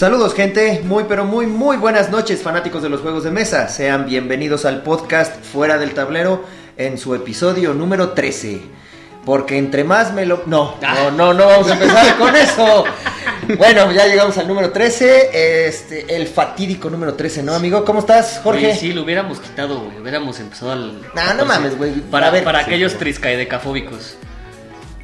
Saludos gente, muy pero muy muy buenas noches fanáticos de los juegos de mesa. Sean bienvenidos al podcast Fuera del Tablero en su episodio número 13. Porque entre más me lo... No, no, no, no vamos a empezar con eso. Bueno, ya llegamos al número 13, este, el fatídico número 13, ¿no, amigo? ¿Cómo estás, Jorge? Oye, sí, lo hubiéramos quitado, güey. Hubiéramos empezado al. No, no mames, güey. Para, A ver, para sí, aquellos triscaidecafóbicos.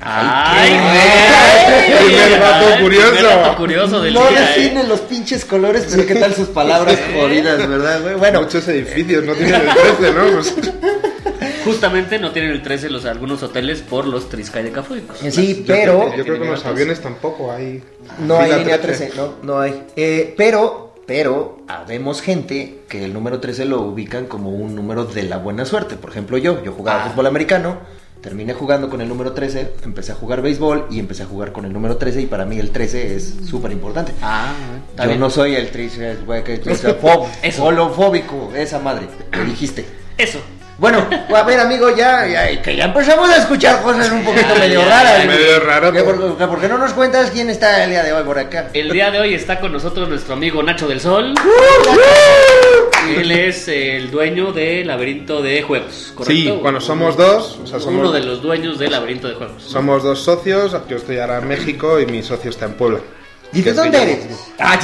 Ay, güey. Primer dato Ay, curioso. dato curioso del No día, ¿eh? definen los pinches colores, pero qué tal sus palabras jodidas, ¿verdad, güey? Bueno, Muchos edificios no tienen el 13, ¿no? Pues, Justamente no tienen el 13 los algunos hoteles por los triscaidecafóbicos. sí, yo pero... creo, yo creo que en los aviones tampoco hay. No hay línea 13, no, no hay. Eh, pero, pero, habemos gente que el número 13 lo ubican como un número de la buena suerte. Por ejemplo, yo, yo jugaba Ah. fútbol americano, terminé jugando con el número 13, empecé a jugar béisbol y empecé a jugar con el número 13 y para mí el 13 es súper importante. Ah, Yo bien. no soy el 13, güey, que holofóbico, esa madre, me dijiste. Eso. Bueno, a ver, amigo, ya, ya, que ya empezamos a escuchar cosas un poquito Ya, medio ya, raras. Medio raro, ¿Qué, pero- por, que por qué no nos cuentas quién está el día de hoy por acá? El día de hoy está con nosotros nuestro amigo Nacho del Sol. Él es el dueño de Laberinto de Juegos, ¿correcto? Sí, bueno, somos dos. O sea, somos, Uno de los dueños de Laberinto de Juegos. somos dos socios. Yo estoy ahora en México y mi socio está en Puebla. ¿Y es dónde eres? Ah,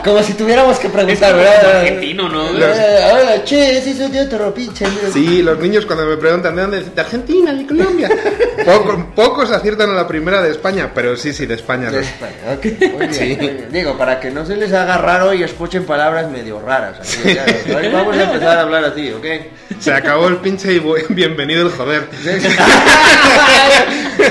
como si tuviéramos que preguntar, ¿verdad? argentino, ¿no? Eh, Hola, che, sí soy de otro pinche. Sí, los niños cuando me preguntan de dónde, de Argentina, de Colombia. Poco- pocos aciertan a la primera de España, pero sí, sí, de España. De. España, ok. Muy bien, muy bien. Digo, para que no se les haga raro y escuchen palabras medio raras. así, ya, hoy vamos a empezar a hablar así, ¿ok? Se acabó el pinche y bienvenido el joder.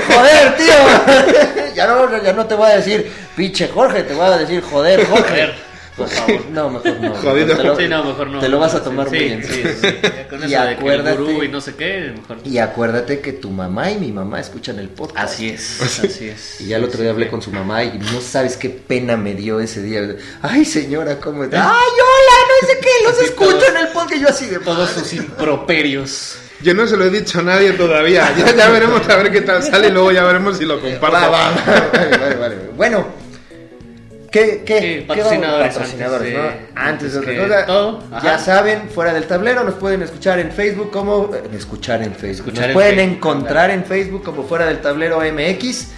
Joder, tío. Ya no, ya no te voy a decir pinche Jorge, te voy a decir joder, Jorge. Joder. Por favor, no, mejor no. Jodido. Te lo, Sí, no, mejor no. Te lo vas a tomar sí, muy en sí, serio. Con Y eso de que el acuérdate- gurú y no sé qué, mejor. Y acuérdate que tu mamá y mi mamá escuchan el podcast. Así es, así es. Y ya el otro día hablé con su mamá y no sabes qué pena me dio ese día. Ay, señora, ¿cómo está? Ay, hola, no sé qué, los escucho todos- en el podcast. Yo así de Todos sus improperios. Yo no se lo he dicho a nadie todavía. Ya, ya veremos a ver qué tal sale y luego ya veremos si lo comparto. Va, va, va. Vale, vale, vale. Bueno, ¿qué, qué, Sí, qué patrocinadores, antes ¿no? de- Antes de otra cosa, todo, ya saben, fuera del tablero nos pueden escuchar en Facebook como eh, escuchar en Facebook. Escuchar nos en pueden Facebook, encontrar en Facebook como fuera del tablero MX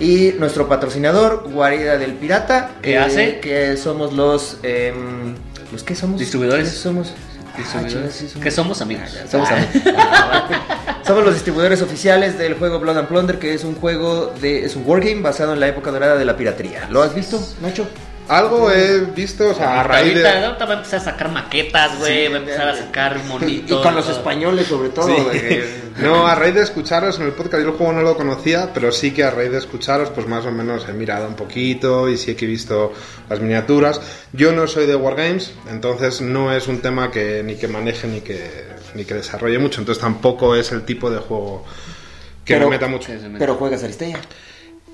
y nuestro patrocinador Guarida del Pirata ¿Qué eh, hace? que somos los em, los que somos Distribuidores. ¿Qué somos. Ah, sí Que somos amigos. Ah, somos Ah. amigos. Somos los distribuidores oficiales del juego Blood and Plunder, que es un juego de. es un wargame basado en la época dorada de la piratería. ¿Lo has visto, Nacho? Algo he visto, o sea, a raíz de. ahorita va a empezar a sacar maquetas, güey. Sí, va a empezar a sacar Y, monitos. con los españoles, sobre todo. Sí. de que- No, a raíz de escucharos en el podcast, yo el juego no lo conocía, pero sí que a raíz de escucharos, pues más o menos he mirado un poquito y sí que he visto las miniaturas. Yo no soy de Wargames, entonces no es un tema que ni que maneje ni que, ni que desarrolle mucho, entonces tampoco es el tipo de juego que Pero- me meta mucho. Pero juegas Aristella.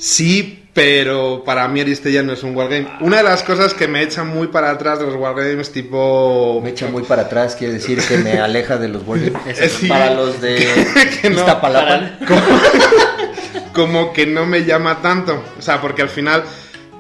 Sí, pero para mí Aristella no es un wargame. Una de las cosas que me echan muy para atrás de los wargames, tipo. Me echa muy para atrás, quiere decir que me aleja de los wargames. Sí. Para los de Que no. Iztapalapa. como que no me llama tanto. O sea, porque al final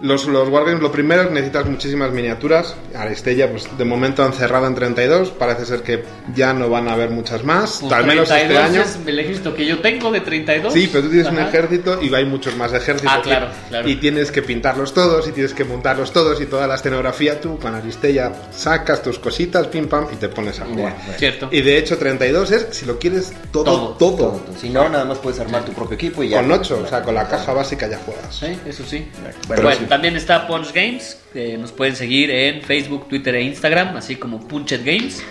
los, los Wargames, lo primero es que necesitas muchísimas miniaturas. Aristella, pues de momento han cerrado en 32. Parece ser que ya no van a haber muchas más. Pues al menos este 32 año. es el ejército que yo tengo de 32. Sí, pero tú tienes un ejército y hay muchos más ejércitos. Ah, claro, claro. Y tienes que pintarlos todos y tienes que montarlos todos y toda la escenografía. Tú con Aristella sacas tus cositas, pim pam, y te pones a jugar. Bueno, Cierto. Y de hecho 32 es si lo quieres todo, Todo, todo. Todo. Si no, nada más puedes armar tu propio equipo y ya. Con 8, o sea, con la caja básica ya juegas. Sí, eso sí. Bueno, Bueno, sí. También está Punch Games, que nos pueden seguir en Facebook, Twitter e Instagram, así como Punchet Games.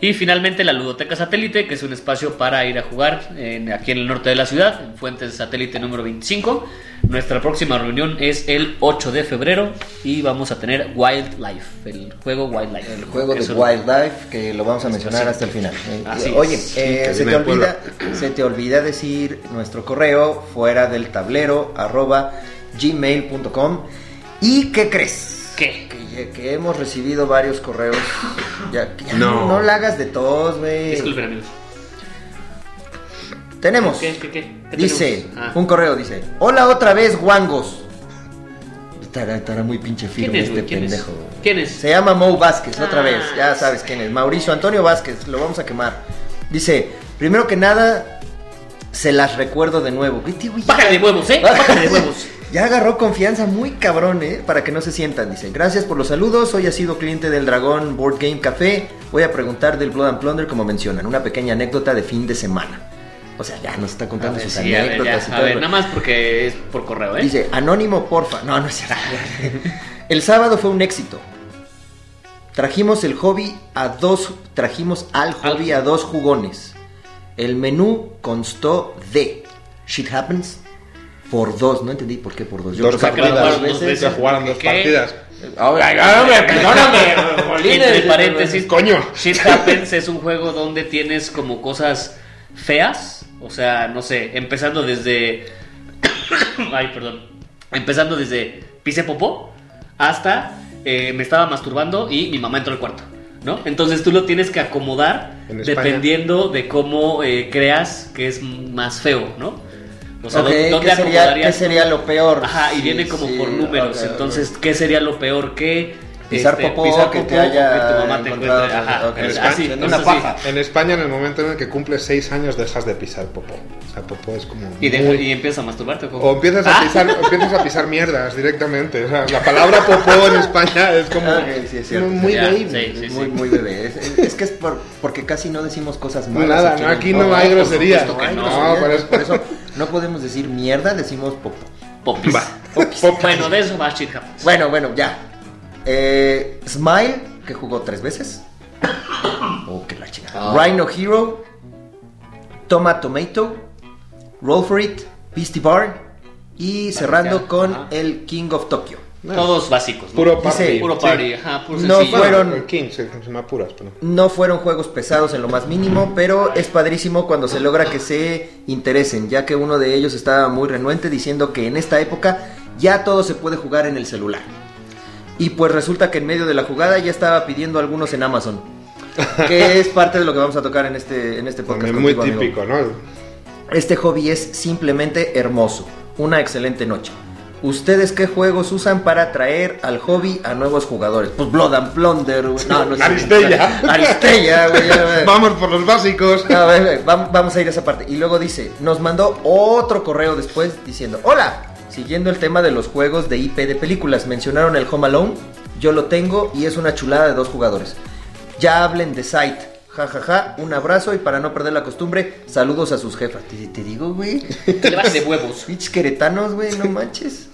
Y finalmente la Ludoteca Satélite, que es un espacio para ir a jugar en- aquí en el norte de la ciudad, en Fuentes Satélite número 25. Nuestra próxima reunión es el 8 de febrero y vamos a tener Wildlife, el juego Wildlife. El juego de Wildlife que lo vamos a mencionar hasta el final. Eh, Así Oye, eh, se, te olvida, se te olvida decir nuestro correo fuera del tablero arroba gmail.com y ¿qué crees? ¿Qué? Que, que hemos recibido varios correos. Ya, ya No. no. la hagas de todos, güey. Disculpen amigos. Tenemos. ¿Qué, qué, qué? ¿Qué Dice, tenemos? Ah. un correo dice, hola otra vez, guangos. Estará, estará muy pinche ¿Quién firme es, este pendejo. ¿Quién es? Se llama Mo Vázquez, otra Ah. vez, ya sabes quién es. Mauricio Antonio Vázquez, lo vamos a quemar. Dice, primero que nada, se las recuerdo de nuevo. Bájale de huevos, ¿eh? Bájale de huevos. Ya agarró confianza muy cabrón, ¿eh? Para que no se sientan. Dice, gracias por los saludos. Hoy ha sido cliente del Dragón Board Game Café. Voy a preguntar del Blood and Plunder como mencionan. Una pequeña anécdota de fin de semana. O sea, ya nos está contando ver, sus sí, a ver, anécdotas ya, a ver, nada más porque es por correo, ¿eh? Dice, anónimo, porfa. No, no es cierto. el sábado fue un éxito. Trajimos el hobby a dos, trajimos al hobby a dos jugones. El menú constó de Shit Happens por dos. No entendí por qué por dos. Dos creo que partidas. dos veces. Se jugaron dos ¿Qué? partidas. Ay, perdóname. Entre paréntesis, Coño. Shit Happens es un juego donde tienes como cosas feas. O sea, no sé, empezando desde. Ay, perdón. Empezando desde pise popó hasta eh, me estaba masturbando y mi mamá entró al cuarto. ¿No? Entonces tú lo tienes que acomodar dependiendo de cómo eh, creas que es más feo, ¿no? O sea, Ok, ¿dó- ¿dónde ¿qué, sería, qué sería lo peor? Ajá, y Sí, viene como sí, por números. ok, ok. Entonces, ¿qué sería lo peor que Pisar este, popó, pisar que popó te haya que tu mamá te encuentre? Ajá, En España, así, en una paja. En España, en el momento en el que cumples 6 años, dejas de pisar popó. O sea, popó es como. Y, de- muy- y empiezas a masturbarte. ¿o? O empiezas a, Ah. pisar, o empiezas a pisar mierdas directamente. O sea, la palabra popó en España es como Ah, ok, sí, es cierto. muy Ya, baby. sí, sí, muy, sí. muy bebé. Es, es- que es por- porque casi no decimos cosas malas. Nada, aquí no, aquí no hay groserías. No, groserías, por eso. por eso no podemos decir mierda, decimos popó. Popis. Va. Popis. Bueno, de eso va Shit Happens. Bueno, bueno, ya. Eh, Smile, que jugó tres veces. Oh, que la chingada. Ah. Rhino Hero. Toma Tomato. Roll for It. Beastie Bar. Y cerrando con Ajá. el King of Tokyo. Todos básicos. ¿no? Puro Dice- party. Puro sí. party. Ajá, puro No sencillo. fueron- El King, se, se me apuras, pero. No fueron juegos pesados en lo más mínimo, pero es padrísimo cuando se logra que se interesen, ya que uno de ellos estaba muy renuente diciendo que en esta época ya todo se puede jugar en el celular. Y pues resulta que en medio de la jugada ya estaba pidiendo algunos en Amazon. Que es parte de lo que vamos a tocar en este, en este podcast. Muy contigo, amigo. típico, ¿no? Este hobby es simplemente hermoso. Una excelente noche. ¿Ustedes qué juegos usan para traer al hobby a nuevos jugadores? Pues Blood and Plunder. güey. No, no es Aristella. Aristella, güey. Vamos por los básicos. A ver, vamos a ir a esa parte. Y luego dice, nos mandó otro correo después diciendo, hola, siguiendo el tema de los juegos de IP de películas, mencionaron el Home Alone, yo lo tengo y es una chulada de dos jugadores. Ya hablen de Sight, ja ja ja, un abrazo y para no perder la costumbre, saludos a sus jefas. Te, te digo, güey, Que le bajes de huevos. pinches queretanos, güey, no manches.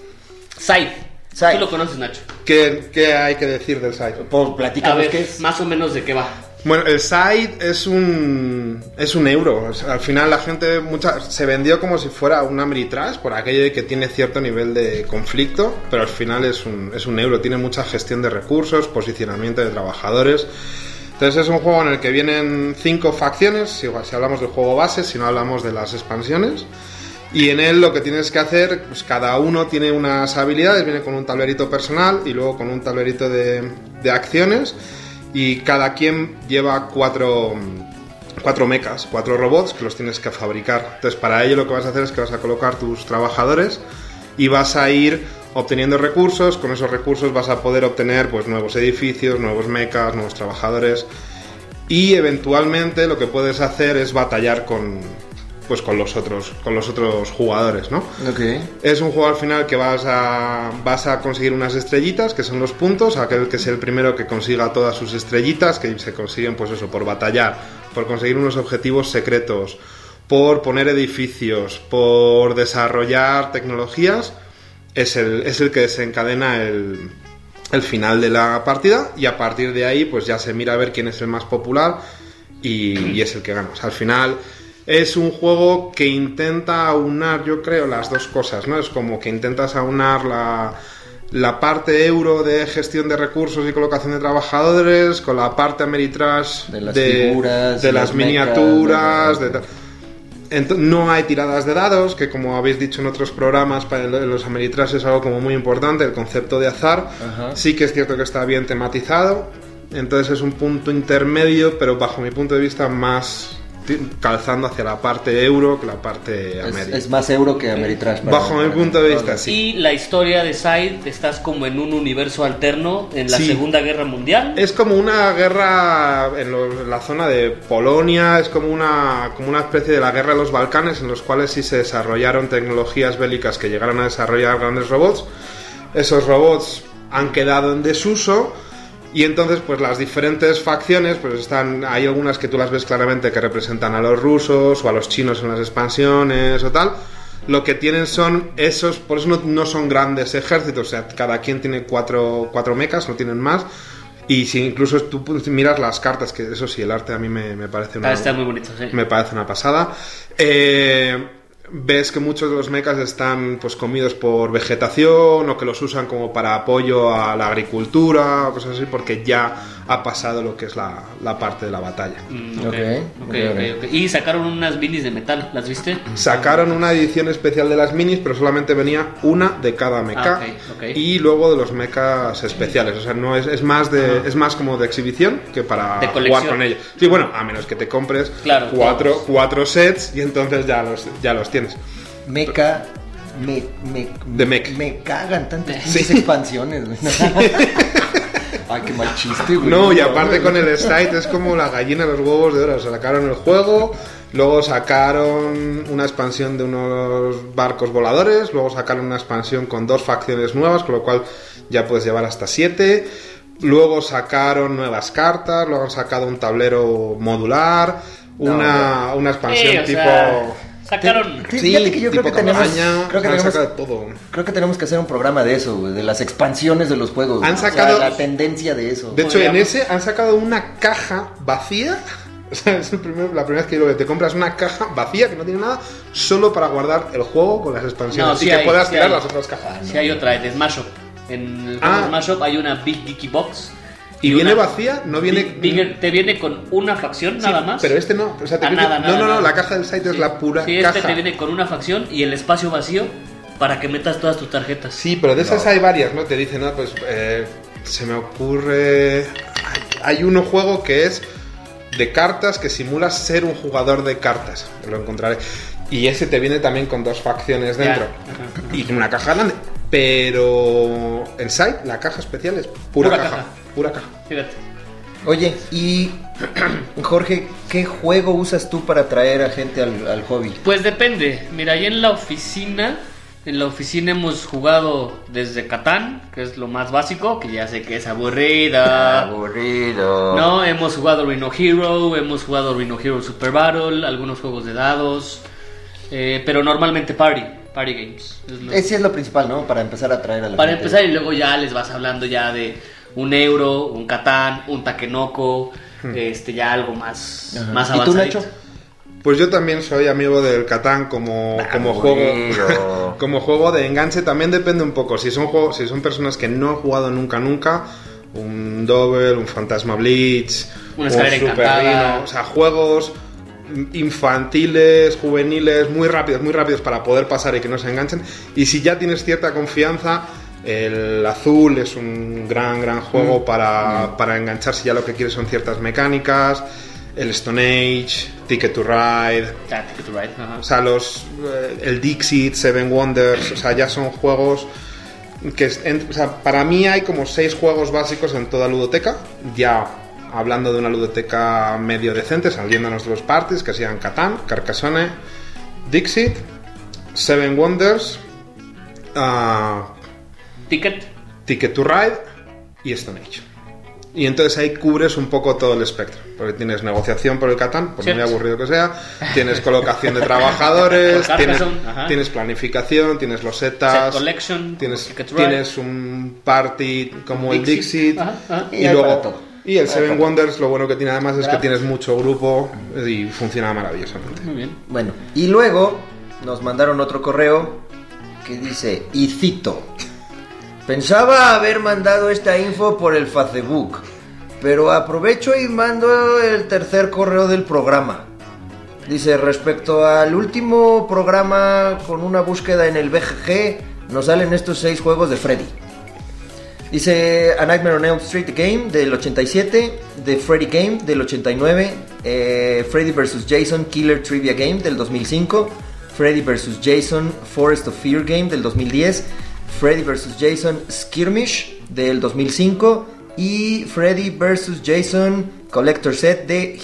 Scythe. Scythe. Tú lo conoces, Nacho. ¿Qué, qué hay que decir del site? Pues platícanos qué es. más o menos de qué va. Bueno, el site es un es un euro. O sea, al final la gente mucha, se vendió como si fuera un Ameritrash por aquello de que tiene cierto nivel de conflicto, pero al final es un, es un euro. Tiene mucha gestión de recursos, posicionamiento de trabajadores. Entonces es un juego en el que vienen cinco facciones, si, hablamos del juego base, si no hablamos de las expansiones. Y en él lo que tienes que hacer, pues cada uno tiene unas habilidades, viene con un tablerito personal y luego con un tablerito de, de acciones. Y cada quien lleva cuatro, cuatro mechas, cuatro robots que los tienes que fabricar. Entonces para ello lo que vas a hacer es que vas a colocar tus trabajadores y vas a ir obteniendo recursos. Con esos recursos vas a poder obtener pues, nuevos edificios, nuevos mechas, nuevos trabajadores. Y eventualmente lo que puedes hacer es batallar con, pues, con, los, otros, con los otros jugadores, ¿no? Ok. Es un juego al final que vas a, vas a conseguir unas estrellitas, que son los puntos, aquel que es el primero que consiga todas sus estrellitas, que se consiguen pues eso, por batallar, por conseguir unos objetivos secretos, por poner edificios, por desarrollar tecnologías, es el, es el que desencadena el, el final de la partida y a partir de ahí pues ya se mira a ver quién es el más popular y, y es el que gana. O sea, al final es un juego que intenta aunar, yo creo, las dos cosas, ¿no? Es como que intentas aunar la, la parte euro de gestión de recursos y colocación de trabajadores con la parte Ameritrash De las figuras, de de las los miniaturas, de- no hay tiradas de dados, que como habéis dicho en otros programas, para los Ameritrash es algo como muy importante, el concepto de azar. Ajá. Sí que es cierto que está bien tematizado, entonces es un punto intermedio, pero bajo mi punto de vista más, calzando hacia la parte euro que la parte Es, es más euro que Ameritrash. Bajo mi punto de vista, sí. Y la historia de Side, estás como en un universo alterno en la Sí. Segunda Guerra Mundial. Es como una guerra en, lo- en la zona de Polonia, es como una, como una especie de la guerra de los Balcanes, en los cuales sí se desarrollaron tecnologías bélicas que llegaron a desarrollar grandes robots. Esos robots han quedado en desuso y entonces pues las diferentes facciones pues están hay algunas que tú las ves claramente que representan a los rusos o a los chinos en las expansiones o tal lo que tienen son esos por eso no, no son grandes ejércitos o sea cada quien tiene cuatro, cuatro mechas no tienen más y si incluso tú miras las cartas que eso sí el arte a mí me, me parece una está muy bonito, sí. me parece una pasada. Eh, ves que muchos de los mechas están pues comidos por vegetación o que los usan como para apoyo a la agricultura o cosas así porque ya ha pasado lo que es la, la parte de la batalla. Mm, Ok, ok, ok, ok, ok. ok. Y sacaron unas minis de metal, ¿las viste? Sacaron una edición especial de las minis, pero solamente venía una de cada mecha Ah, y luego de los mechas especiales. O sea, no es, es más de es más como de exhibición que para jugar con ellos. Sí, bueno, a menos que te compres Claro, cuatro, cuatro sets y entonces ya los, ya los tienes. Meca. Me, me, De mech. me cagan tantas Sí. expansiones, güey. Ay, qué mal chiste, güey. No, y aparte con el site es como la gallina de los huevos de oro. Sacaron el juego, luego sacaron una expansión de unos barcos voladores, luego sacaron una expansión con dos facciones nuevas, con lo cual ya puedes llevar hasta siete. Luego sacaron nuevas cartas, luego han sacado un tablero modular, una, una expansión Eh, tipo... sea, sacaron... Sí, fíjate que yo creo que tenemos- campaña, creo que han tenemos- sacado todo. Creo que tenemos que hacer un programa de eso, de las expansiones de los juegos. Han güey. O sea, sacado- la tendencia de eso. De hecho, en Podríamos. ese han sacado una caja vacía. O sea, es el primer- la primera vez que digo que te compras una caja vacía que no tiene nada, solo para guardar el juego con las expansiones No, sí y que hay, puedas sí tirar hay. las otras cajas. Si hay otra de Smash Up. En el juego Ah. de Smash Up hay una Big Geeky Box. ¿Y viene una- vacía? No viene- bigger- te viene con una facción Sí, nada más. Pero este no. O sea, te Ah, nada, nada, no, no, no, la caja del site es la pura Sí, este caja. te viene con una facción y el espacio vacío para que metas todas tus tarjetas. Sí, pero de esas hay varias, ¿no? Te dicen, no, pues eh, se me ocurre. Hay, hay uno juego que es de cartas que simula ser un jugador de cartas. Lo encontraré. Y ese te viene también con dos facciones dentro. Y una caja grande. Pero en site la caja especial es pura, Pura caja, caja. Pura caja. Fíjate. Oye, y Jorge, ¿qué juego usas tú para atraer a gente al, al hobby? Pues depende. Mira, ahí en la oficina, en la oficina hemos jugado desde Catán, que es lo más básico, que ya sé que es aburrida. Aburrido. No, hemos jugado Rhino Hero, hemos jugado Rhino Hero Super Battle, algunos juegos de dados, eh, pero normalmente Party, Party Games. es lo- Ese es lo principal, ¿no? Para empezar a atraer a la Para gente. empezar y luego ya les vas hablando ya de un euro, un Catán, un Takenoko, este ya algo más, Ajá. más ¿Y tú, avanzadito. Nacho? Pues yo también soy amigo del Catán como, como Aburrido. juego como juego de enganche. También depende un poco. Si son juegos, si son personas que no han jugado nunca nunca, un Double, un Fantasma Blitz, Una un Super. Rhino, o sea, juegos infantiles, juveniles, muy rápidos, muy rápidos para poder pasar y que no se enganchen. Y si ya tienes cierta confianza, el azul es un gran, gran juego Mm. para, para enganchar si ya lo que quieres son ciertas mecánicas. El Stone Age, Ticket to Ride, Ah, Ticket to Ride, ajá. o sea, los, eh, el Dixit, Seven Wonders, o sea, ya son juegos que, en- o sea, para mí hay como seis juegos básicos en toda ludoteca, ya hablando de una ludoteca medio decente, saliéndonos de los parties, que sean Catán, Carcassonne, Dixit, Seven Wonders, ah, Ticket. Ticket to Ride y Stone Age. Y entonces ahí cubres un poco todo el espectro. Porque tienes negociación por el Catán, por muy aburrido que sea. Tienes colocación de trabajadores, tienes, planificación, tienes los Set setas, Collection, tienes, tienes un party como el Dixit. Dixit. Ajá, ajá. Y Y, luego. todo. Y el Seven. Wonders, lo bueno que tiene además es que tienes mucho grupo y funciona maravillosamente. Muy bien. Bueno, y luego nos mandaron otro correo que dice, y cito, pensaba haber mandado esta info por el Facebook, pero aprovecho y mando el tercer correo del programa. Dice, respecto al último programa con una búsqueda en el BGG, nos salen estos seis juegos de Freddy. Dice A Nightmare on Elm Street Game del 87, The Freddy Game del 89, eh, Freddy vs. Jason Killer Trivia Game del 2005, Freddy vs. Jason Forest of Fear Game del 2010, Freddy vs. Jason Skirmish del 2005 y Freddy vs. Jason Collector Set de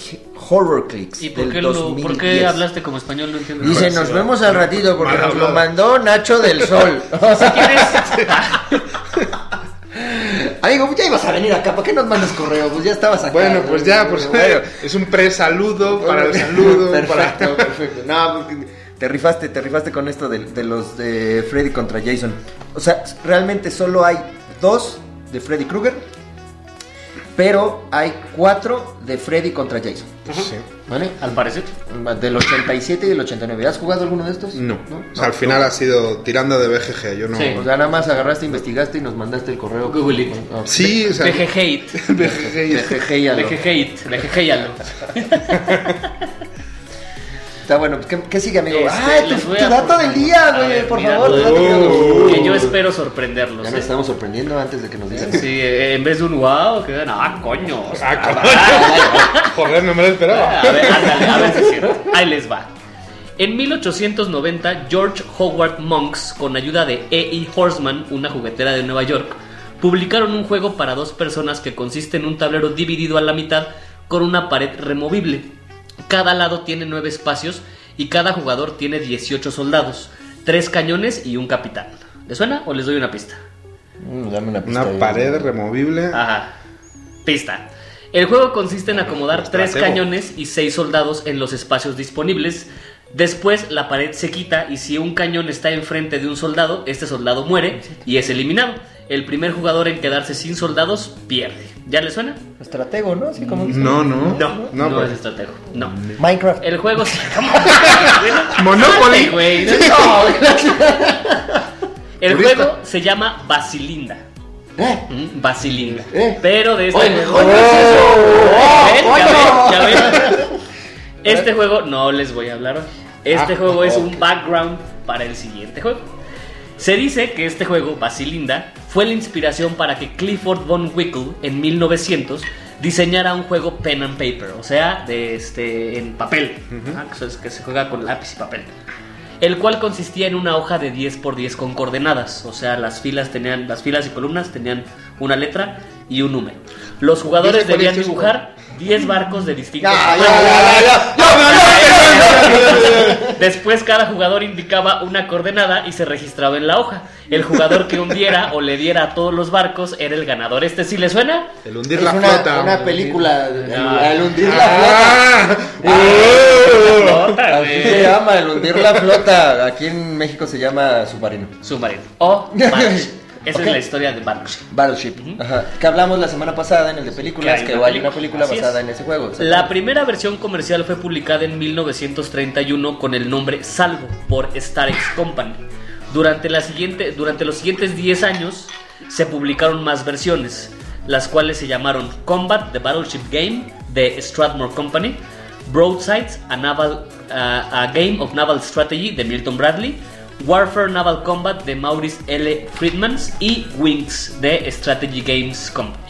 Horror Clicks ¿Y por del qué, lo- 2010. por qué hablaste como español? No entiendo. Dice, nos vemos al ratito porque mal nos lo mandó Nacho del Sol. Si quieres, Amigo, pues ya ibas a venir acá, ¿para qué nos mandas correo? Pues ya estabas acá. Bueno, pues ya, pues Bueno. es un pre-saludo para el saludo. Perfecto, para- perfecto. No, pues, te rifaste, te rifaste con esto de, de los de Freddy contra Jason. O sea, realmente solo hay dos de Freddy Krueger, pero hay cuatro de Freddy contra Jason. Sí. ¿Vale? al parecer. Del 87 y del 89. ¿Has jugado alguno de estos? No. O sea, al final ha sido tirando de BGG. Yo no. Sí. O sea, nada más agarraste, investigaste y nos mandaste el correo. Google it. Sí, o sea. BG hate. BGG. y- BGG Está bueno, pues, ¿qué, qué sigue, amigo? Este, ah, tu, tu dato del día, güey, ver, por mi favor. dato tu del dato día. del día. Que yo espero sorprenderlos. Ya ¿eh? nos estamos sorprendiendo antes de que nos digan. Sí, eh, en vez de un wow, que ah, coño. Ah, coño. Joder, no me lo esperaba. A ver, ándale, a ver si es cierto. Ahí les va. En 1890, George Howard Monks, con ayuda de E.E. Horseman, una juguetera de Nueva York, publicaron un juego para dos personas que consiste en un tablero dividido a la mitad con una pared removible. Cada lado tiene nueve espacios y cada jugador tiene 18 soldados, tres cañones y un capitán. ¿Les suena o les doy una pista? Mm, dame una pista. Una ahí. pared removible. Ajá. Pista. El juego consiste en acomodar tres Estratego. cañones y seis soldados en los espacios disponibles. Después la pared se quita y si un cañón está enfrente de un soldado, este soldado muere y es eliminado. El primer jugador en quedarse sin soldados pierde. ¿Ya le suena? Estratego, ¿no? Así como. No, no. No, No, no, pues. es estratego. No. Minecraft. El juego se Monopoly. Güey. No, El juego se llama Basilinda. ¿Eh? Mm, Basilinda. Eh. Pero de este Oye, juego. oye, ¿Ven? oh, ¿Ya oh, ven? ¿Ya ven? Este juego no les voy a hablar hoy. Este Ah, juego es un background para el siguiente juego. Se dice que este juego, Basilinda, fue la inspiración para que Clifford Von Wickle en 1900 diseñara un juego pen and paper, o sea, de este en papel, Ajá, que es- que se juega con lápiz y papel. El cual consistía en una hoja de 10 por 10 con coordenadas, o sea, las filas tenían las filas y columnas tenían una letra y un número. Los jugadores 10 por 10 debían dibujar 10 barcos de distintos Ya, ya, tamaños. ya, ya, Después cada jugador indicaba una coordenada y se registraba en la hoja. El jugador que hundiera o le diera a todos los barcos era el ganador. ¿Este sí le suena? El hundir Es la una, flota. una película. El, Ah. el hundir la flota. Ah. Flota, Así se llama, el hundir la flota. Aquí en México se llama submarino. Submarino. O Battleship. Esa es la historia de Battleship. Battleship. Ajá. Que hablamos la semana pasada en el de películas, Que que hay hay una una película Así es. basada en ese juego. La primera versión comercial fue publicada en 1931 con el nombre Salvo por Starex Company. Durante, la siguiente, durante los siguientes 10 años se publicaron más versiones, las cuales se llamaron Combat, The Battleship Game de Strathmore Company, Broadsides, a, naval, a Game of Naval Strategy de Milton Bradley, Warfare Naval Combat de Maurice L. Friedmans y Wings de Strategy Games Company.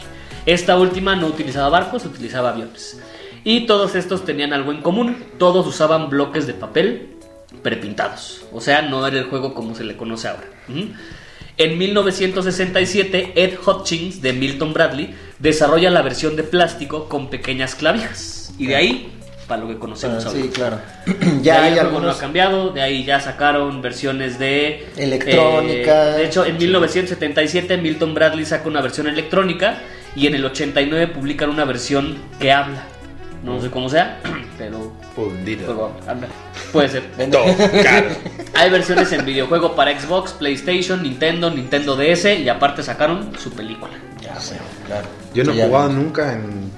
Esta última no utilizaba barcos, utilizaba aviones. Y todos estos tenían algo en común, todos usaban bloques de papel prepintados. O sea, no era el juego como se le conoce ahora. En 1967, Ed Hutchins de Milton Bradley desarrolla la versión de plástico con pequeñas clavijas. Y de ahí, para lo que conocemos ahora. sí, claro. De ya ahí hay el juego no algunos. ha cambiado, de ahí ya sacaron versiones de Electrónica. eh, de hecho, en 1977 Milton Bradley saca una versión electrónica y en el 89 publican una versión que habla. No sé cómo sea, pero habla. Puede ser. Hay versiones en videojuego para Xbox, PlayStation, Nintendo, Nintendo DS y aparte sacaron su película. Ya sé, claro. Yo no he jugado nunca en,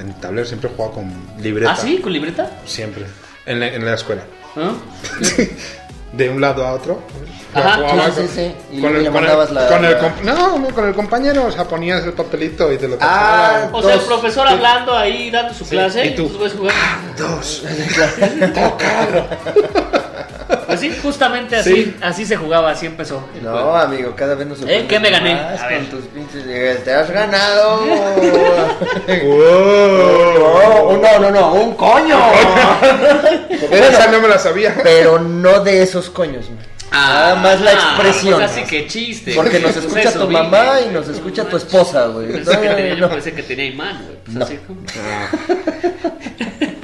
en tablero, siempre he jugado con libreta. ¿Ah, sí? ¿Con libreta? Siempre. En la, en la escuela. ¿Ah? De un lado a otro. Ajá, sí, con- sí, sí. Y con el, con el- la- con el no, no, con el compañero, o sea, ponías el papelito y te lo Ah, pasaba. O sea, el Dos. profesor hablando ahí, dando su clase, y tú. puedes jugar. Dos. Pues sí, justamente así, Sí. así se jugaba, así empezó. No, juego. amigo, cada vez nos ¿Eh? ¿Qué me gané? más A ver. con tus pinches... Te has ganado... ¡Wow! No, no, no, no, un coño. Esa no me la sabía. Pero no de esos coños, man. Nada más la expresión. Pues así que chiste. Porque nos Pues escucha eso, tu mamá y nos escucha tu esposa, güey. Pensé que tenía, No. yo pensé que tenía imán, güey. Pues No. así como-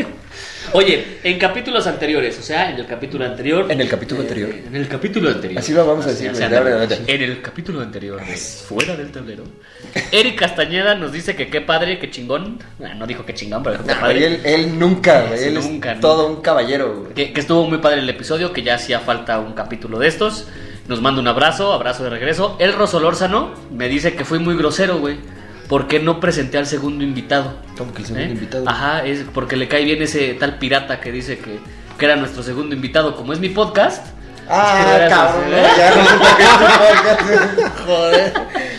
Oye, en capítulos anteriores, o sea, en el capítulo anterior. En el capítulo eh, anterior. En el capítulo anterior. Así lo vamos a decir, de ahora en el capítulo anterior, de fuera del tablero. Eric Castañeda nos dice que qué padre, qué chingón. No dijo que chingón, pero dijo que No, padre. él, él nunca, güey. Sí, Él nunca, es nunca. todo un caballero, güey. Que, que estuvo muy padre el episodio, que ya hacía falta un capítulo de estos. Nos manda un abrazo, abrazo de regreso. El Rosolórzano me dice que fui muy grosero, güey. ¿Por qué no presenté al segundo invitado? Como que el segundo ¿Eh? invitado. Ajá, es porque le cae bien ese tal pirata que dice que, que era nuestro segundo invitado. Como es mi podcast. Ah, cabrón, no, ya no sé por qué es un podcast. Joder.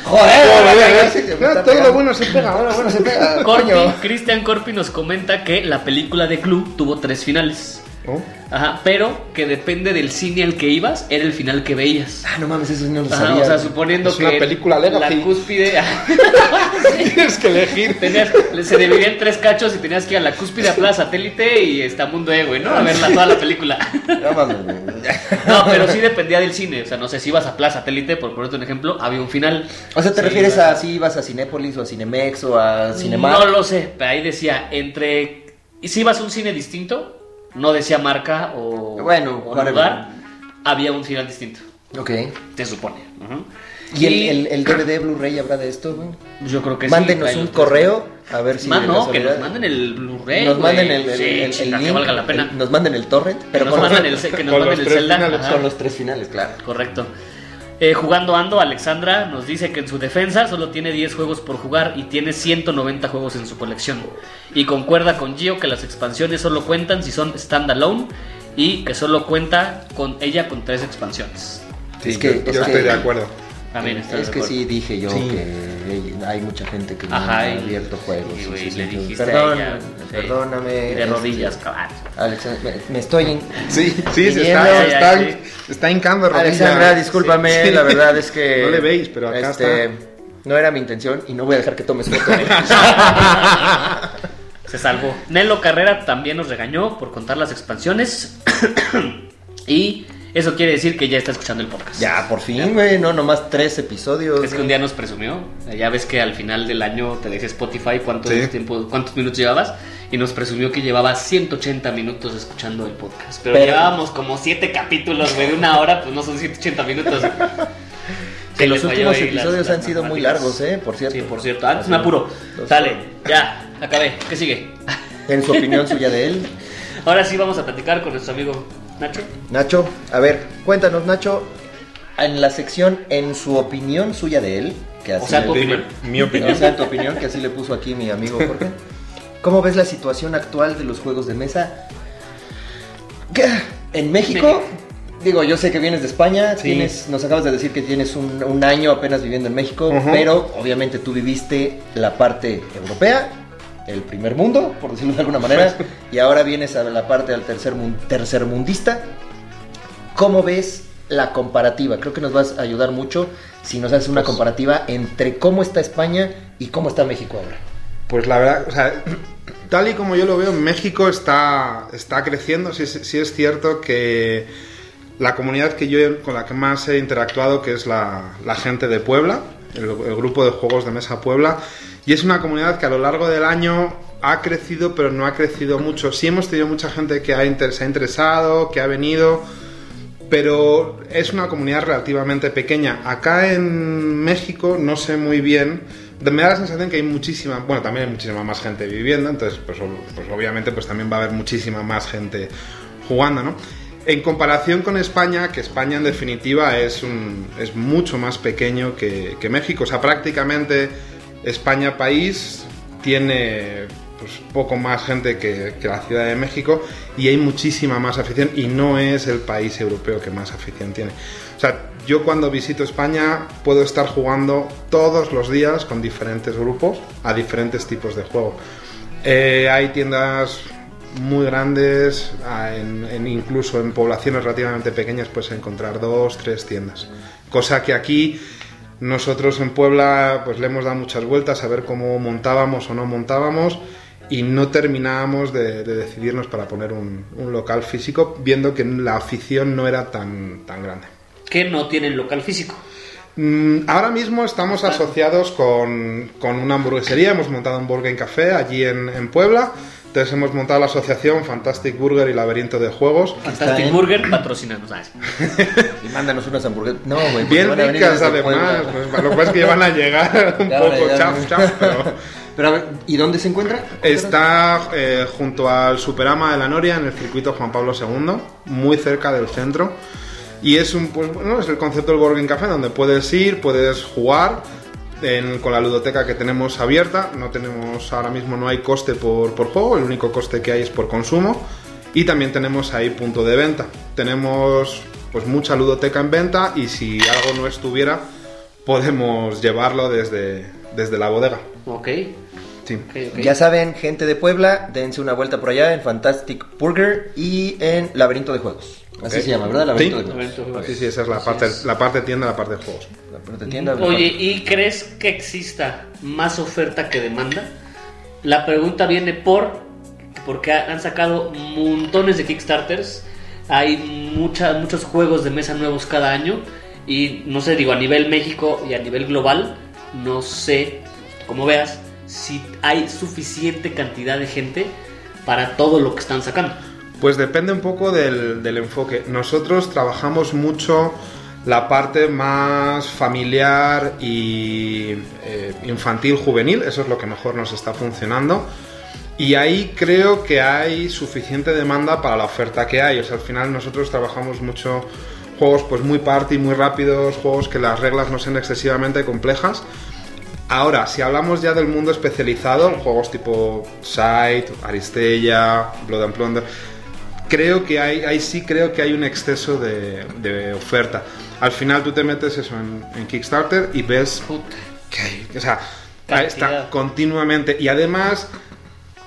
Joder, está Todo lo bueno se pega, ahora bueno se pega. Corpi. Cristian Corpi nos comenta que la película de Club tuvo tres finales. Oh. Ajá, pero que depende del cine al que ibas, era el final que veías. Ah, no mames, eso no lo Ajá, sabía. o sea, suponiendo Es que una película Legacy. la cúspide Tienes que elegir. tenías, se dividía en tres cachos y tenías que ir a la cúspide a Plaza Satélite y está Mundo E, güey, ¿no? A verla toda la película. No pero sí dependía del cine, o sea, no sé si ibas a Plaza Satélite, por ponerte un ejemplo, había un final. O sea, ¿te Sí, refieres a si ibas a Cinépolis o a Cinemex o a Cinemark? No lo sé, pero ahí decía entre y si ibas a un cine distinto, no decía marca o, Bueno, o lugar, había un final distinto, Ok. se supone. Ujú. ¿Y el, el, el DVD Blu-ray habrá de esto, güey? yo creo que sí, Mándenos un correo a ver si. Man, no, que nos manden el Blu-ray. Nos manden el, el, Sí, el- el chinga, que link, valga la pena. el- nos manden el torrent, que pero nos con, manden el, que nos con manden los el Zelda. finales, con los tres finales, claro. Correcto. Eh, jugando Ando, Alexandra nos dice que en su defensa solo tiene 10 juegos por jugar y tiene 190 juegos en su colección. Y concuerda con Gio que las expansiones solo cuentan si son standalone y que solo cuenta con ella con tres expansiones. Sí, Es que- yo, es yo que- estoy de acuerdo. También está Es que sí dije yo Sí. que hay mucha gente que no ha abierto juegos. y, sí, güey, sí, sí, le sí. dijiste a Perdón, ella, perdóname. De rodillas, cabrón. Alexandra, me, me estoy. en- Sí, sí, se está, está, está hincando rodillas. Alexandra, discúlpame, Sí. la verdad es que. No le veis, pero acá este, está. No era mi intención y no voy a dejar que tomes foto. Se salvó. Nelo Carrera también nos regañó por contar las expansiones. y eso quiere decir que ya está escuchando el podcast. ya, por fin, güey, no, nomás tres episodios. Es que un día nos presumió. Ya ves que al final del año te dice Spotify cuánto Sí. tiempo, cuántos minutos llevabas. Y nos presumió que llevaba 180 minutos escuchando el podcast. Pero, Pero- llevábamos como 7 capítulos, güey, de una hora, pues no son 180 minutos. Que los últimos las- episodios las han sido muy largos, ¿eh? Por cierto. Sí, por cierto. Antes me apuro. Los- Sale, ya, acabé. ¿Qué sigue? En su opinión suya de él. Ahora sí vamos a platicar con nuestro amigo Nacho. Nacho, a ver, cuéntanos, Nacho, en la sección en su opinión suya de él, que así O sea, le- tu opinión. Mi o opinión. sea, tu opinión, que así le puso aquí mi amigo Jorge. ¿Cómo ves la situación actual de los juegos de mesa? En México, digo, yo sé que vienes de España, Sí. tienes, nos acabas de decir que tienes un, un año apenas viviendo en México, pero obviamente tú viviste la parte europea, el primer mundo, por decirlo de alguna manera, y ahora vienes a la parte del tercer mun- tercermundista. ¿Cómo ves la comparativa? Creo que nos vas a ayudar mucho si nos haces una Pues- comparativa entre cómo está España y cómo está México ahora. Pues la verdad, o sea, tal y como yo lo veo, México está, está creciendo. Sí, es- sí es cierto que la comunidad que yo con la que más he interactuado, que es la, la gente de Puebla, el, el grupo de juegos de mesa Puebla, y es una comunidad que a lo largo del año ha crecido, pero no ha crecido mucho. Sí hemos tenido mucha gente que ha se ha interesado, que ha venido, pero es una comunidad relativamente pequeña. Acá en México no sé muy bien, me da la sensación que hay muchísima, bueno, también hay muchísima más gente viviendo, entonces pues, pues obviamente pues también va a haber muchísima más gente jugando, ¿no? En comparación con España, que España en definitiva es, un, es mucho más pequeño que, que México, o sea, prácticamente España país tiene pues, poco más gente que, la Ciudad de México y hay muchísima más afición y no es el país europeo que más afición tiene. O sea, yo cuando visito España puedo estar jugando todos los días con diferentes grupos a diferentes tipos de juego. Eh, hay tiendas muy grandes, incluso en poblaciones relativamente pequeñas puedes encontrar dos, tres tiendas. Cosa que aquí nosotros en Puebla pues le hemos dado muchas vueltas a ver cómo montábamos o no montábamos y no terminábamos de, de decidirnos para poner un, un local físico viendo que la afición no era tan, tan grande. Que no tienen local físico. Mm, Ahora mismo estamos asociados con, con una hamburguesería, hemos montado un Burger Café allí en, en Puebla, entonces hemos montado la asociación Fantastic Burger y Laberinto de Juegos. Fantastic en- Burger patrocinanos. Ah, Y mándanos unas hamburguesas. No, güey. Bien ricas además, pues, lo que pasa es que van a llegar un Ya, poco ya, chaf, chaf, pero Pero a ver, ¿y dónde se encuentra? está eh, junto al Superama de la Noria en el circuito Juan Pablo II, muy cerca del centro. Y es un pues bueno, es el concepto del Burger Café donde puedes ir, puedes jugar en- con la ludoteca que tenemos abierta. No tenemos ahora mismo no hay coste por, por juego, el único coste que hay es por consumo. Y también tenemos ahí punto de venta. Tenemos pues mucha ludoteca en venta y si algo no estuviera podemos llevarlo desde, desde la bodega. ok. Sí. Ya saben, gente de Puebla, dense una vuelta por allá en Fantastic Burger y en Laberinto de Juegos. Así se llama, ¿verdad? Laberinto Sí. de Juegos. Laberinto de Juegos. Sí, sí, esa es la parte, la parte tienda, la parte de juegos. La parte de tienda, Oye, ¿y crees que exista más oferta que demanda? La pregunta viene por porque ha- han sacado montones de Kickstarters, hay mucha- muchos juegos de mesa nuevos cada año y no sé, digo, a nivel México y a nivel global, no sé, como veas, si hay suficiente cantidad de gente para todo lo que están sacando. Pues depende un poco del, del enfoque. Nosotros trabajamos mucho la parte más familiar y eh, infantil juvenil, eso es lo que mejor nos está funcionando. Y ahí creo que hay suficiente demanda para la oferta que hay. O sea, al final nosotros trabajamos mucho juegos pues muy party, muy rápidos, juegos que las reglas no sean excesivamente complejas. Ahora, si hablamos ya del mundo especializado, juegos tipo Sight, Aristella, Blood and Plunder, creo que hay, ahí sí creo que hay un exceso de, de oferta. Al final tú te metes eso en, en Kickstarter y ves que hay, o sea, Cantidad. está continuamente y además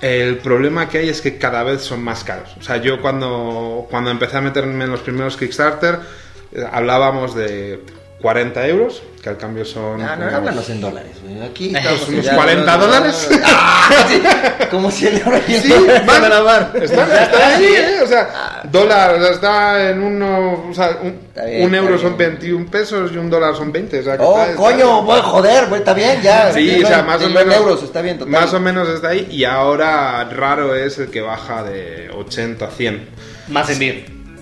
el problema que hay es que cada vez son más caros. O sea, yo cuando, cuando empecé a meterme en los primeros Kickstarter eh, hablábamos de 40 euros, que al cambio son... Ah, no, como- háblanos en dólares, güey. Aquí estamos unos ya- 40 dólares. Ah, sí, como si el euro Sí, van a la mar. Está, está ahí, ¿eh? O sea, dólar, o sea, está en uno. O sea, un, Está bien, un está euro bien. son 21 pesos y un dólar son 20. O sea, que Oh, está- está- coño, voy, joder, güey, está bien, ya. Sí, o sea, más o en menos. euros, está bien, total. Más o menos está ahí. Y ahora raro es el que baja de 80 a 100. Más envío.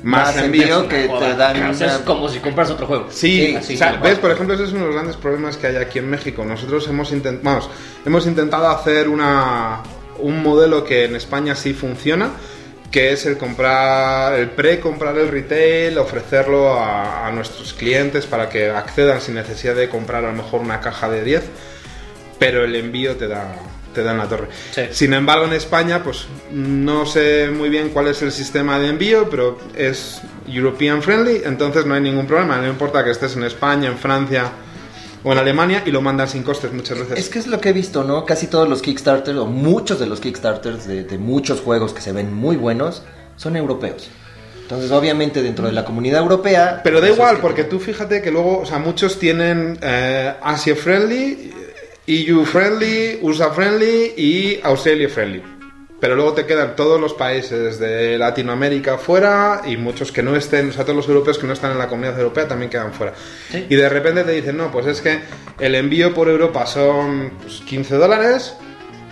Más, Más envío. envío que te dan o sea, es como si compras otro juego. Sí, Sí, así o sea, tal ves, por ejemplo, ese es uno de los grandes problemas que hay aquí en México. Nosotros hemos, intent- vamos, hemos intentado hacer una, un modelo que en España sí funciona, que es el comprar, el pre-comprar el retail, ofrecerlo a, a nuestros clientes para que accedan sin necesidad de comprar a lo mejor una caja de 10, pero el envío te da, te da en la torre. Sí. Sin embargo, en España, pues no sé muy bien cuál es el sistema de envío, pero es European friendly, entonces no hay ningún problema. No importa que estés en España, en Francia o en Alemania y lo mandan sin costes muchas veces. Es que es lo que he visto, ¿no? Casi todos los Kickstarters, o muchos de los Kickstarters de, de muchos juegos que se ven muy buenos, son europeos. Entonces, obviamente, dentro de la comunidad europea... Pero da pues, igual, es que- porque tú fíjate que luego, o sea, muchos tienen eh, Asia friendly, EU friendly, USA friendly y Australia friendly. Pero luego te quedan todos los países de Latinoamérica fuera y muchos que no estén, o sea, todos los europeos que no están en la comunidad europea también quedan fuera. Sí. Y de repente te dicen, no, pues es que el envío por Europa son pues, 15 dólares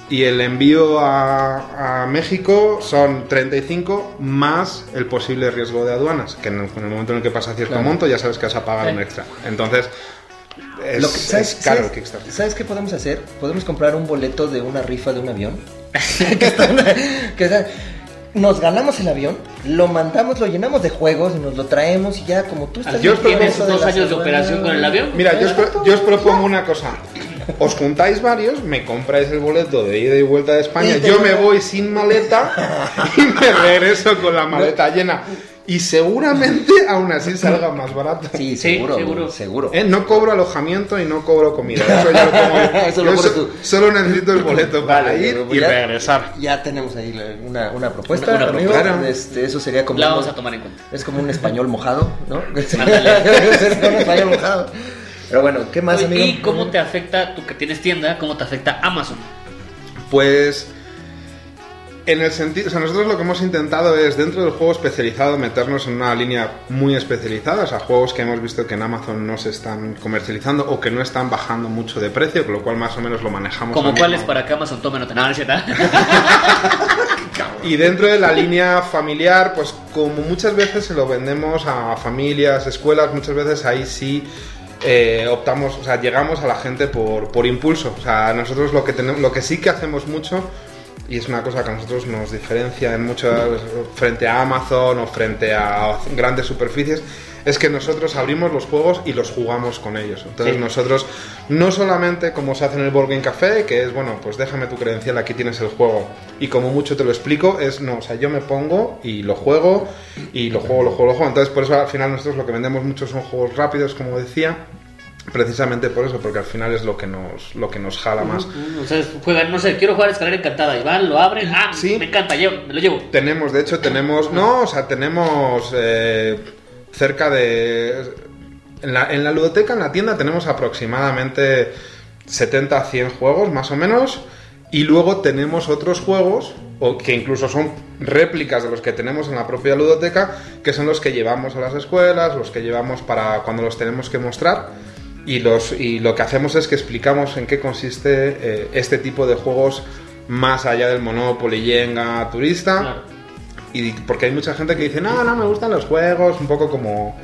y el envío a, a México son 35 más el posible riesgo de aduanas, que en el, en el momento en el que pasa cierto Claro. monto ya sabes que vas a pagar Sí. un extra. Entonces, es, Lo que- ¿sabes, es caro sabes- Kickstarter. ¿Sabes qué podemos hacer? Podemos comprar un boleto de una rifa de un avión. que están- que están- nos ganamos el avión, lo mandamos, lo llenamos de juegos y nos lo traemos y ya como tú estás... Yo eso de dos las años de operación con el avión. Mira, yo os, pro- yo os propongo una cosa. Os juntáis varios, me compráis el boleto de ida y vuelta de España, yo me voy sin maleta y me regreso con la maleta llena. Y seguramente aún así salga más barato. Sí, Sí, seguro, seguro. seguro. Eh, No cobro alojamiento y no cobro comida. Eso ya lo. Eso lo so- tú. solo necesito el boleto para Vale, ir pues y ya- regresar. Ya tenemos ahí una, una propuesta, Una propuesta. Este, eso sería como La un- vamos a tomar en cuenta. Es como un español mojado, ¿no? Un español mojado. Pero bueno, ¿qué más, Oye, amigo? ¿Y cómo te afecta, tú que tienes tienda, cómo te afecta Amazon? Pues en el sentido, o sea, nosotros lo que hemos intentado es dentro del juego especializado meternos en una línea muy especializada, o sea, juegos que hemos visto que en Amazon no se están comercializando o que no están bajando mucho de precio, con lo cual más o menos lo manejamos. Como cuáles para que Amazon tome nota. No. Y dentro de la línea familiar, pues como muchas veces se lo vendemos a familias, escuelas, muchas veces ahí sí eh, optamos, o sea, llegamos a la gente por, por impulso. O sea, nosotros lo que, tenemos, lo que sí que hacemos mucho, y es una cosa que a nosotros nos diferencia en mucho frente a Amazon o frente a grandes superficies, es que nosotros abrimos los juegos y los jugamos con ellos. Entonces Sí. nosotros no solamente como se hace en el Board Game Café, que es, bueno, pues déjame tu credencial, aquí tienes el juego y como mucho te lo explico, es, no, o sea, yo me pongo y lo juego y lo juego, lo juego, lo juego. Entonces por eso al final nosotros lo que vendemos mucho son juegos rápidos, como decía, precisamente por eso, porque al final es lo que nos, lo que nos jala más. O sea, juegan, no sé, quiero jugar escalera encantada. Y van, lo abren. Ah, Sí. me encanta, llevo- me lo llevo. Tenemos, de hecho, tenemos. No, o sea, tenemos eh, cerca de. En la, en la ludoteca, en la tienda, tenemos aproximadamente 70 a 100 juegos, más o menos. Y luego tenemos otros juegos, o que incluso son réplicas de los que tenemos en la propia ludoteca, que son los que llevamos a las escuelas, los que llevamos para cuando los tenemos que mostrar. Y, los, y lo que hacemos es que explicamos en qué consiste eh, este tipo de juegos más allá del Monopoly, Jenga, Turista. Claro. Y porque hay mucha gente que dice, no, no me gustan los juegos, un poco como.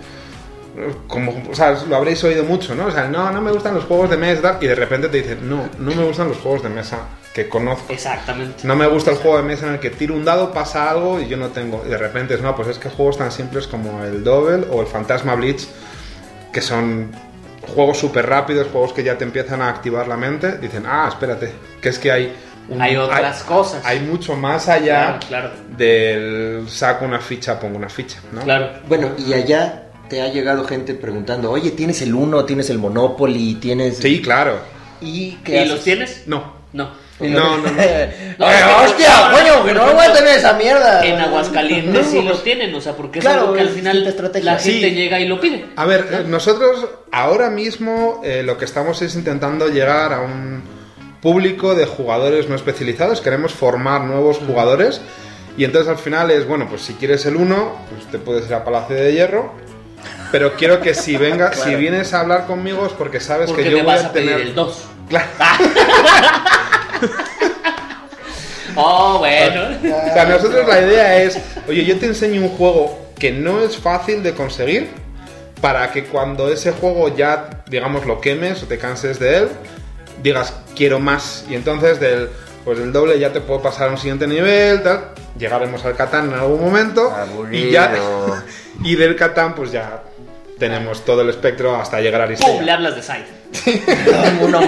Como, o sea, lo habréis oído mucho, ¿no? O sea, no, no me gustan los juegos de mesa, y de repente te dicen, no, no me gustan los juegos de mesa que conozco. Exactamente. No me gusta el juego de mesa en el que tiro un dado, pasa algo y yo no tengo. Y de repente es, no, pues es que juegos tan simples como el Double o el Fantasma Blitz, que son juegos súper rápidos, juegos que ya te empiezan a activar la mente, dicen, ah, espérate, que es que hay... un- Hay otras cosas. Hay mucho más allá Claro, claro. del saco una ficha, pongo una ficha, ¿no? Claro. Bueno, y allá te ha llegado gente preguntando, oye, ¿tienes el Uno? ¿Tienes el Monopoly? ¿Tienes...? Sí, claro. ¿Y ¿Y qué haces? los tienes? No. No. No, no, no. No, ¡Eh, es que- ¡Hostia, coño! ¡Que no me voy a tener esa mierda! En Aguascalientes No, sí pues, los tienen, o sea, porque es algo que al final la gente Sí. llega y lo pide. A ver, nosotros ahora mismo eh, lo que estamos es intentando llegar a un público de jugadores no especializados. Queremos formar nuevos jugadores. Y entonces al final es, bueno, pues si quieres el 1, pues te puedes ir a Palacio de Hierro. Pero quiero que si venga, si vienes a hablar conmigo es porque sabes Porque que yo me voy vas a a pedir tener. el 2. Claro. Oh, bueno. O sea, nosotros la idea es, oye, yo te enseño un juego que no es fácil de conseguir para que cuando ese juego ya, digamos, lo quemes o te canses de él, digas, quiero más. Y entonces del, pues del doble ya te puedo pasar a un siguiente nivel, tal. Llegaremos al Catán en algún momento. Y ya. Y del Catán, pues ya tenemos todo el espectro hasta llegar a ¡Pum! Aristella. Le hablas de Side. No, no.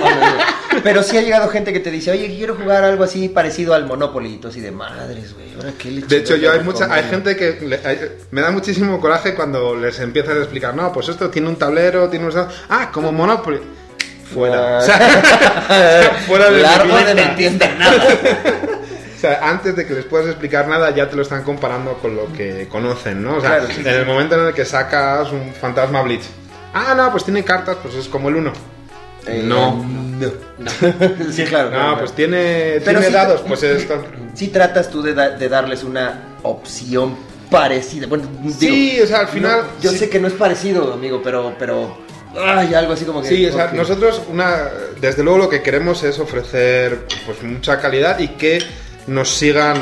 Pero sí ha llegado gente que te dice, oye, quiero jugar algo así parecido al Monopoly. Y tú así de madres, güey. ¿ahora qué De hecho, yo hay mucha, hay conviene?". gente que le- hay- me da muchísimo coraje cuando les empiezas a explicar, no, pues esto tiene un tablero, tiene dados. Ah, como Monopoly. Fuera. Ah. O sea, fuera de Largo de la tienda. O sea, antes de que les puedas explicar nada, ya te lo están comparando con lo que conocen, ¿no? O sea, Claro, sí, en el momento en el que sacas un fantasma Blitz. Ah, no, pues tiene cartas, pues es como el uno. Eh, no. no. sí, claro. No, claro. pues tiene, Pero tiene dados, pues es... Sí tratas tú de, da- de darles una opción parecida. Bueno, digo, Sí, o sea, al final... no, yo sí- sé que no es parecido, amigo, pero, pero hay algo así como que. Sí, o sea, nosotros una, desde luego lo que queremos es ofrecer pues mucha calidad y que nos sigan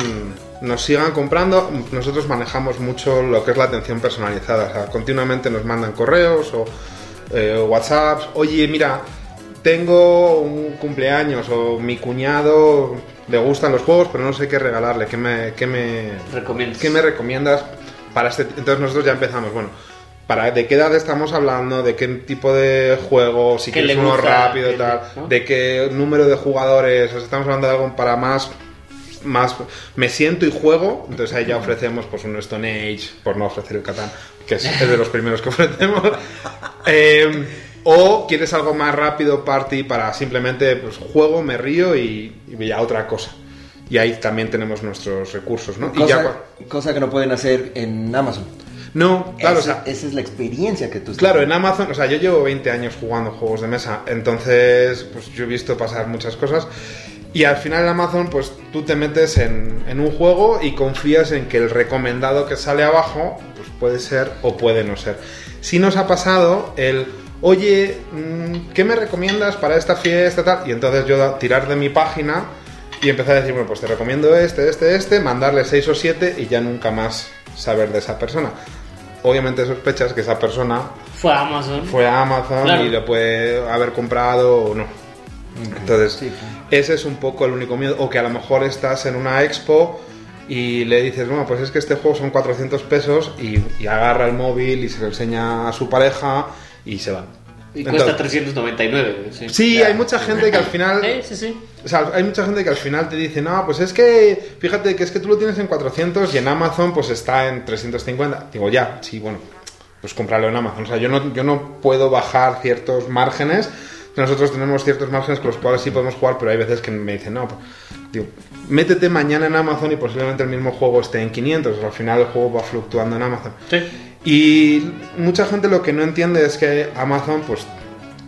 nos sigan comprando. Nosotros manejamos mucho lo que es la atención personalizada, o sea, continuamente nos mandan correos o eh, o WhatsApps. Oye, mira, tengo un cumpleaños o mi cuñado le gustan los juegos, pero no sé qué regalarle, qué me, qué me, Recomiendas. ¿Qué me recomiendas para este? Entonces nosotros ya empezamos, bueno, para de qué edad estamos hablando, de qué tipo de juego, si ¿Qué quieres uno rápido ¿Qué y tal, no? de qué número de jugadores, estamos hablando de algo para más más me siento y juego, entonces ahí ya ofrecemos pues un Stone Age, por no ofrecer el Catán, que es, es de los primeros que ofrecemos. Eh, o quieres algo más rápido, party, para simplemente pues juego, me río y, y ya otra cosa. Y ahí también tenemos nuestros recursos, ¿no? Y Cosa, ya cua- cosa que no pueden hacer en Amazon. no, claro, o esa, sea, esa es la experiencia que tú Claro, en Amazon, o sea, yo llevo 20 años jugando juegos de mesa, entonces, pues yo he visto pasar muchas cosas. Y al final en Amazon, pues tú te metes en, en un juego y confías en que el recomendado que sale abajo, pues puede ser o puede no ser. Si nos ha pasado el, oye, mm, ¿qué me recomiendas para esta fiesta? Tal? Y entonces yo tirar de mi página y empezar a decir, bueno, pues te recomiendo este, este, este, mandarle 6 o 7 y ya nunca más saber de esa persona. Obviamente sospechas que esa persona Fue a Amazon. fue a Amazon Claro. y lo puede haber comprado o no. Entonces, Sí, claro. ese es un poco el único miedo. O que a lo mejor estás en una expo y le dices, bueno, pues es que este juego son 400 pesos y, y agarra el móvil y se lo enseña a su pareja y se va. Y Entonces- cuesta 399. Sí, Sí, hay mucha gente que al final... Eh, sí, sí. O sea, hay mucha gente que al final te dice, no, pues es que, fíjate que es que tú lo tienes en 400 y en Amazon pues está en 350. Digo, ya, sí, bueno, pues cómpralo en Amazon. O sea, yo no, yo no puedo bajar ciertos márgenes. Nosotros tenemos ciertos márgenes con los cuales sí podemos jugar, pero hay veces que me dicen, no, pues, digo, métete mañana en Amazon y posiblemente el mismo juego esté en 500. O sea, al final el juego va fluctuando en Amazon. Sí. Y mucha gente lo que no entiende es que Amazon pues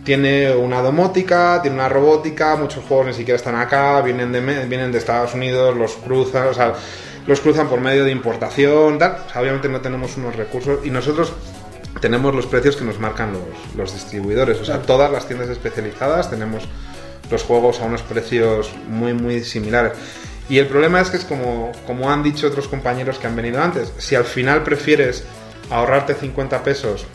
tiene una domótica, tiene una robótica, muchos juegos ni siquiera están acá, vienen de, vienen de Estados Unidos, los cruzan, o sea, los cruzan por medio de importación, tal. O sea, obviamente no tenemos unos recursos y nosotros tenemos los precios que nos marcan los, los distribuidores. O sea, todas las tiendas especializadas tenemos los juegos a unos precios muy, muy similares. Y el problema es que es como, como han dicho otros compañeros que han venido antes. Si al final prefieres ahorrarte 50 pesos,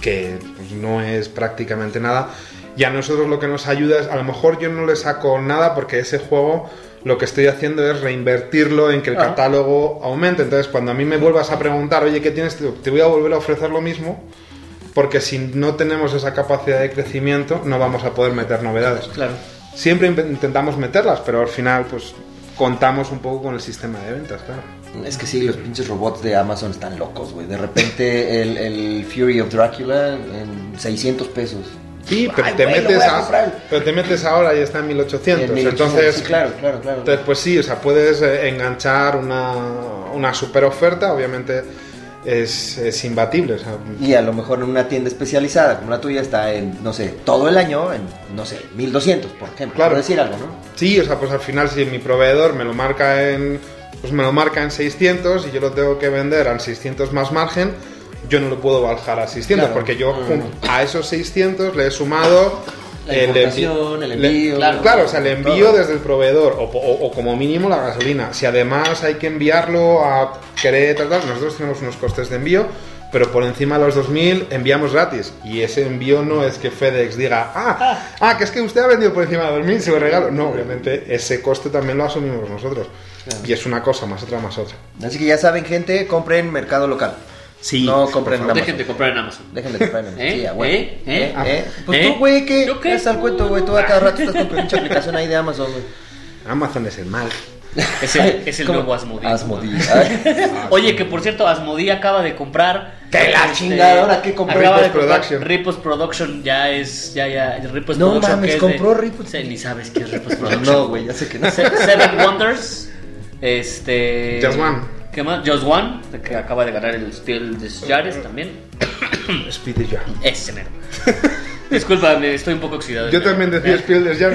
que pues, no es prácticamente nada, y a nosotros lo que nos ayuda es, a lo mejor yo no le saco nada porque ese juego lo que estoy haciendo es reinvertirlo en que el Ah. catálogo aumente. Entonces, cuando a mí me vuelvas a preguntar, oye, ¿qué tienes? Te voy a volver a ofrecer lo mismo, porque si no tenemos esa capacidad de crecimiento, no vamos a poder meter novedades. Claro. Siempre intentamos meterlas, pero al final, pues contamos un poco con el sistema de ventas, claro. Es que sí, los pinches robots de Amazon están locos, güey. De repente el, el Fury of Dracula en 600 pesos. Sí, pero Ay, te güey, metes a pero te metes ahora y está en 1800. En 1800, entonces, sí, claro, claro, claro. entonces, pues sí, o sea, puedes eh, enganchar una, una super oferta, obviamente es, es imbatible. o sea, Y a lo mejor en una tienda especializada como la tuya está en, no sé, todo el año en, no sé, 1200, por ejemplo. Claro. Por decir algo, ¿no? Sí, o sea, pues al final si mi proveedor me lo marca en pues me lo marca en 600 y yo lo tengo que vender en 600 más margen, yo no lo puedo bajar a 600 Claro. porque yo jun- a esos 600 le he sumado La el el le- envío. claro. Claro, o sea, el envío todo. desde el proveedor o, o- o como mínimo la gasolina. Si además hay que enviarlo a Querétaro, nosotros tenemos unos costes de envío, pero por encima de los 2.000 enviamos gratis. Y ese envío no es que FedEx diga, ah, ah, que es que usted ha vendido por encima de 2.000, se lo regalo. No, obviamente ese coste también lo asumimos nosotros. Y es una cosa más otra más otra. Así que ya saben, gente, compren mercado local. Sí, No compren en. Amazon. Dejen de comprar en Amazon. Dejen de comprar en ¿Eh? Sí, a huevo. ¿Eh? ¿Eh? ¿Eh? Pues ¿Eh? tú, güey, ¿qué? ¿Yo qué? Ya está el cuento, güey. Tú a cada rato estás con tu pinche aplicación ahí de Amazon, güey. Amazon es el mal. Es el, es el nuevo Asmodee. Asmodee. Oye, que por cierto, Asmodee acaba de comprar. ¡Que la este, chingada! ¿Ahora qué compró? Acaba de Ripos comprar Production. Ripos Production. Ya es. Ya, ya. Ripos No Production. mames, que es compró de- Ni sabes qué es Ripos Production. No, güey, ya sé que no. Se- Seven Wonders. Este. Just One. ¿Qué más? Just One. Que acaba de ganar el Steel de Jares también. Speedy ya. Ese mero. Disculpame, estoy un poco oxidado. Yo también decía Spielberg ya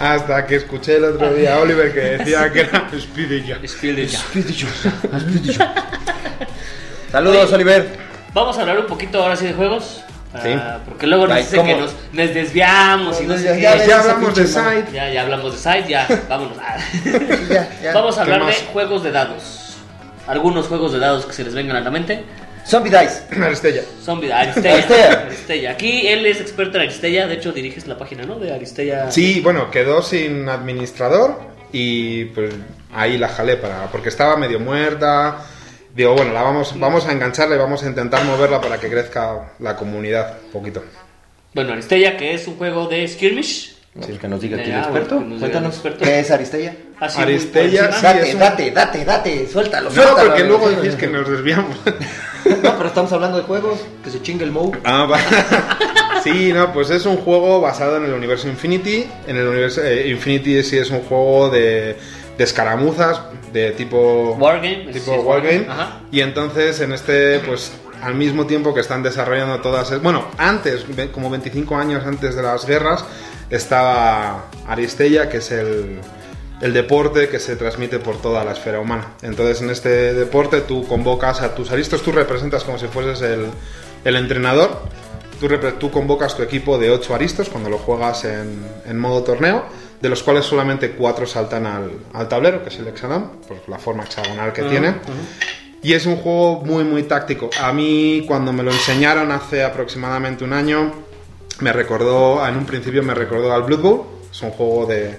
hasta, que escuché el otro día a Oliver que decía que era. Spiel de ya. Saludos, Oye. Oliver. Vamos a hablar un poquito ahora sí de juegos. Sí. Ah, porque luego nos dicen que nos, nos desviamos y no sé Ya- qué. ya Ya, hablamos de. Side. Ya, ya hablamos de Side, ya, vámonos. Ah. Ya, ya. Vamos a ¿Qué hablar de juegos de dados. Algunos juegos de dados que se les vengan a la mente. Zombie Dice. Aristella. Zombie, Aristella. Aristella. Aristella. Aquí él es experto en Aristella. De hecho, diriges la página, ¿no? De Aristella. Sí, bueno, quedó sin administrador y pues ahí la jalé para porque estaba medio muerta. Digo, bueno, la vamos, vamos a engancharla y vamos a intentar moverla para que crezca la comunidad un poquito. Bueno, Aristella, que es un juego de skirmish. Sí, que nos diga aquí el Ah, experto. bueno, que nos diga el Cuéntanos. experto. ¿Qué es Aristella? Así, por Aristella, sí. Date, un- date, date, date, suéltalo, No, suéltalo. porque luego decís que nos desviamos. No, pero estamos hablando de juegos, que se chingue el Mou. Ah, va. Sí, no, pues es un juego basado en el universo Infinity. En el universo eh, Infinity sí es un juego de, de escaramuzas, de tipo Wargame, tipo sí wargame. Ajá. Y entonces en este, pues al mismo tiempo que están desarrollando todas, bueno, antes, como 25 años antes de las guerras, estaba Aristella, que es el, el deporte que se transmite por toda la esfera humana. Entonces en este deporte tú convocas a tus aristos, tú representas como si fueses el, el entrenador, tú, tú convocas tu equipo de 8 aristos cuando lo juegas en, en modo torneo, de los cuales solamente 4 saltan al, al tablero, que es el hexagon, por la forma hexagonal que tiene. Y es un juego muy, muy táctico. A mí, cuando me lo enseñaron hace aproximadamente un año, me recordó, en un principio me recordó al Blood Bowl. Es un juego de,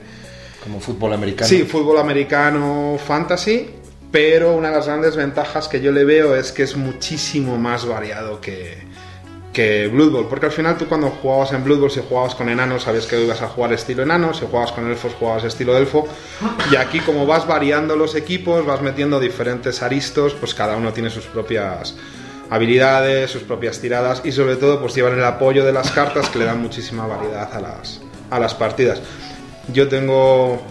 Como fútbol americano. Sí, fútbol americano, fantasy, pero una de las grandes ventajas que yo le veo es que es muchísimo más variado que, que Blood Bowl, porque al final tú cuando jugabas en Blood Bowl, si jugabas con enanos, sabías que ibas a jugar estilo enano, si jugabas con elfos, jugabas estilo elfo, y aquí como vas variando los equipos, vas metiendo diferentes aristos, pues cada uno tiene sus propias habilidades, sus propias tiradas, y sobre todo pues llevan el apoyo de las cartas que le dan muchísima variedad a las, a las partidas. Yo tengo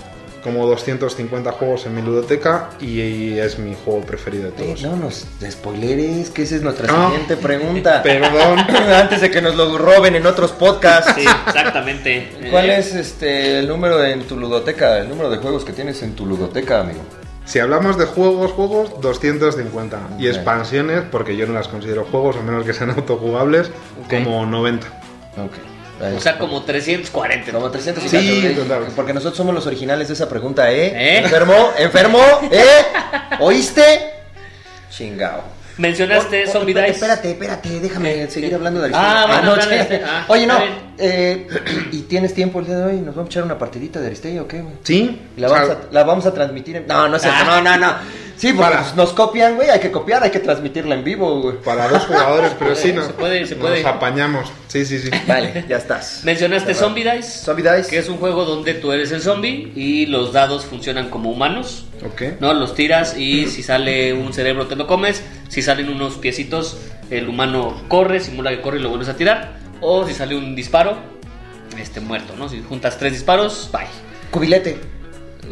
como 250 juegos en mi ludoteca y es mi juego preferido de Eh, todos. no nos spoileres, que esa es nuestra No. siguiente pregunta. Perdón. Antes de que nos lo roben en otros podcasts. Sí, exactamente. ¿Cuál Eh, es este el número en tu ludoteca? El número de juegos que tienes en tu ludoteca, amigo. Si hablamos de juegos, juegos, 250. Y expansiones, porque yo no las considero juegos, a menos que sean autojugables, Ok. como 90. Ok. O sea, como 340. Como 300 y Sí, tanto, ¿eh? total. Porque nosotros somos los originales de esa pregunta, ¿eh? ¿Eh? ¿Enfermo? ¿Enfermo? ¿Eh? ¿Oíste? Chingao. Mencionaste oh, Zombie espérate, Dice. Espérate, espérate, déjame seguir hablando de Ah, Aristella. bueno, no. Ah, Oye, no. eh, ¿Y tienes tiempo el día de hoy? ¿Nos vamos a echar una partidita de Aristella o qué, güey? ¿Sí? ¿Y la O vamos, a, la vamos a transmitir en... No, no es cierto, Ah. no, no, no. Sí, porque Para. pues, nos copian, güey, hay que copiar, hay que transmitirla en vivo, güey. Para dos jugadores, pero sí, no, Se puede, se puede. nos apañamos. Sí, sí, sí. Vale, ya estás. Mencionaste. Zombie Dice. Zombie Dice. Que es un juego donde tú eres el zombie y los dados funcionan como humanos. Ok. ¿no? Los tiras y si sale un cerebro te lo comes. Si salen unos piecitos, el humano corre, simula que corre y lo vuelves a tirar. O si sale un disparo, este muerto, ¿no? Si juntas tres disparos, bye. Cubilete.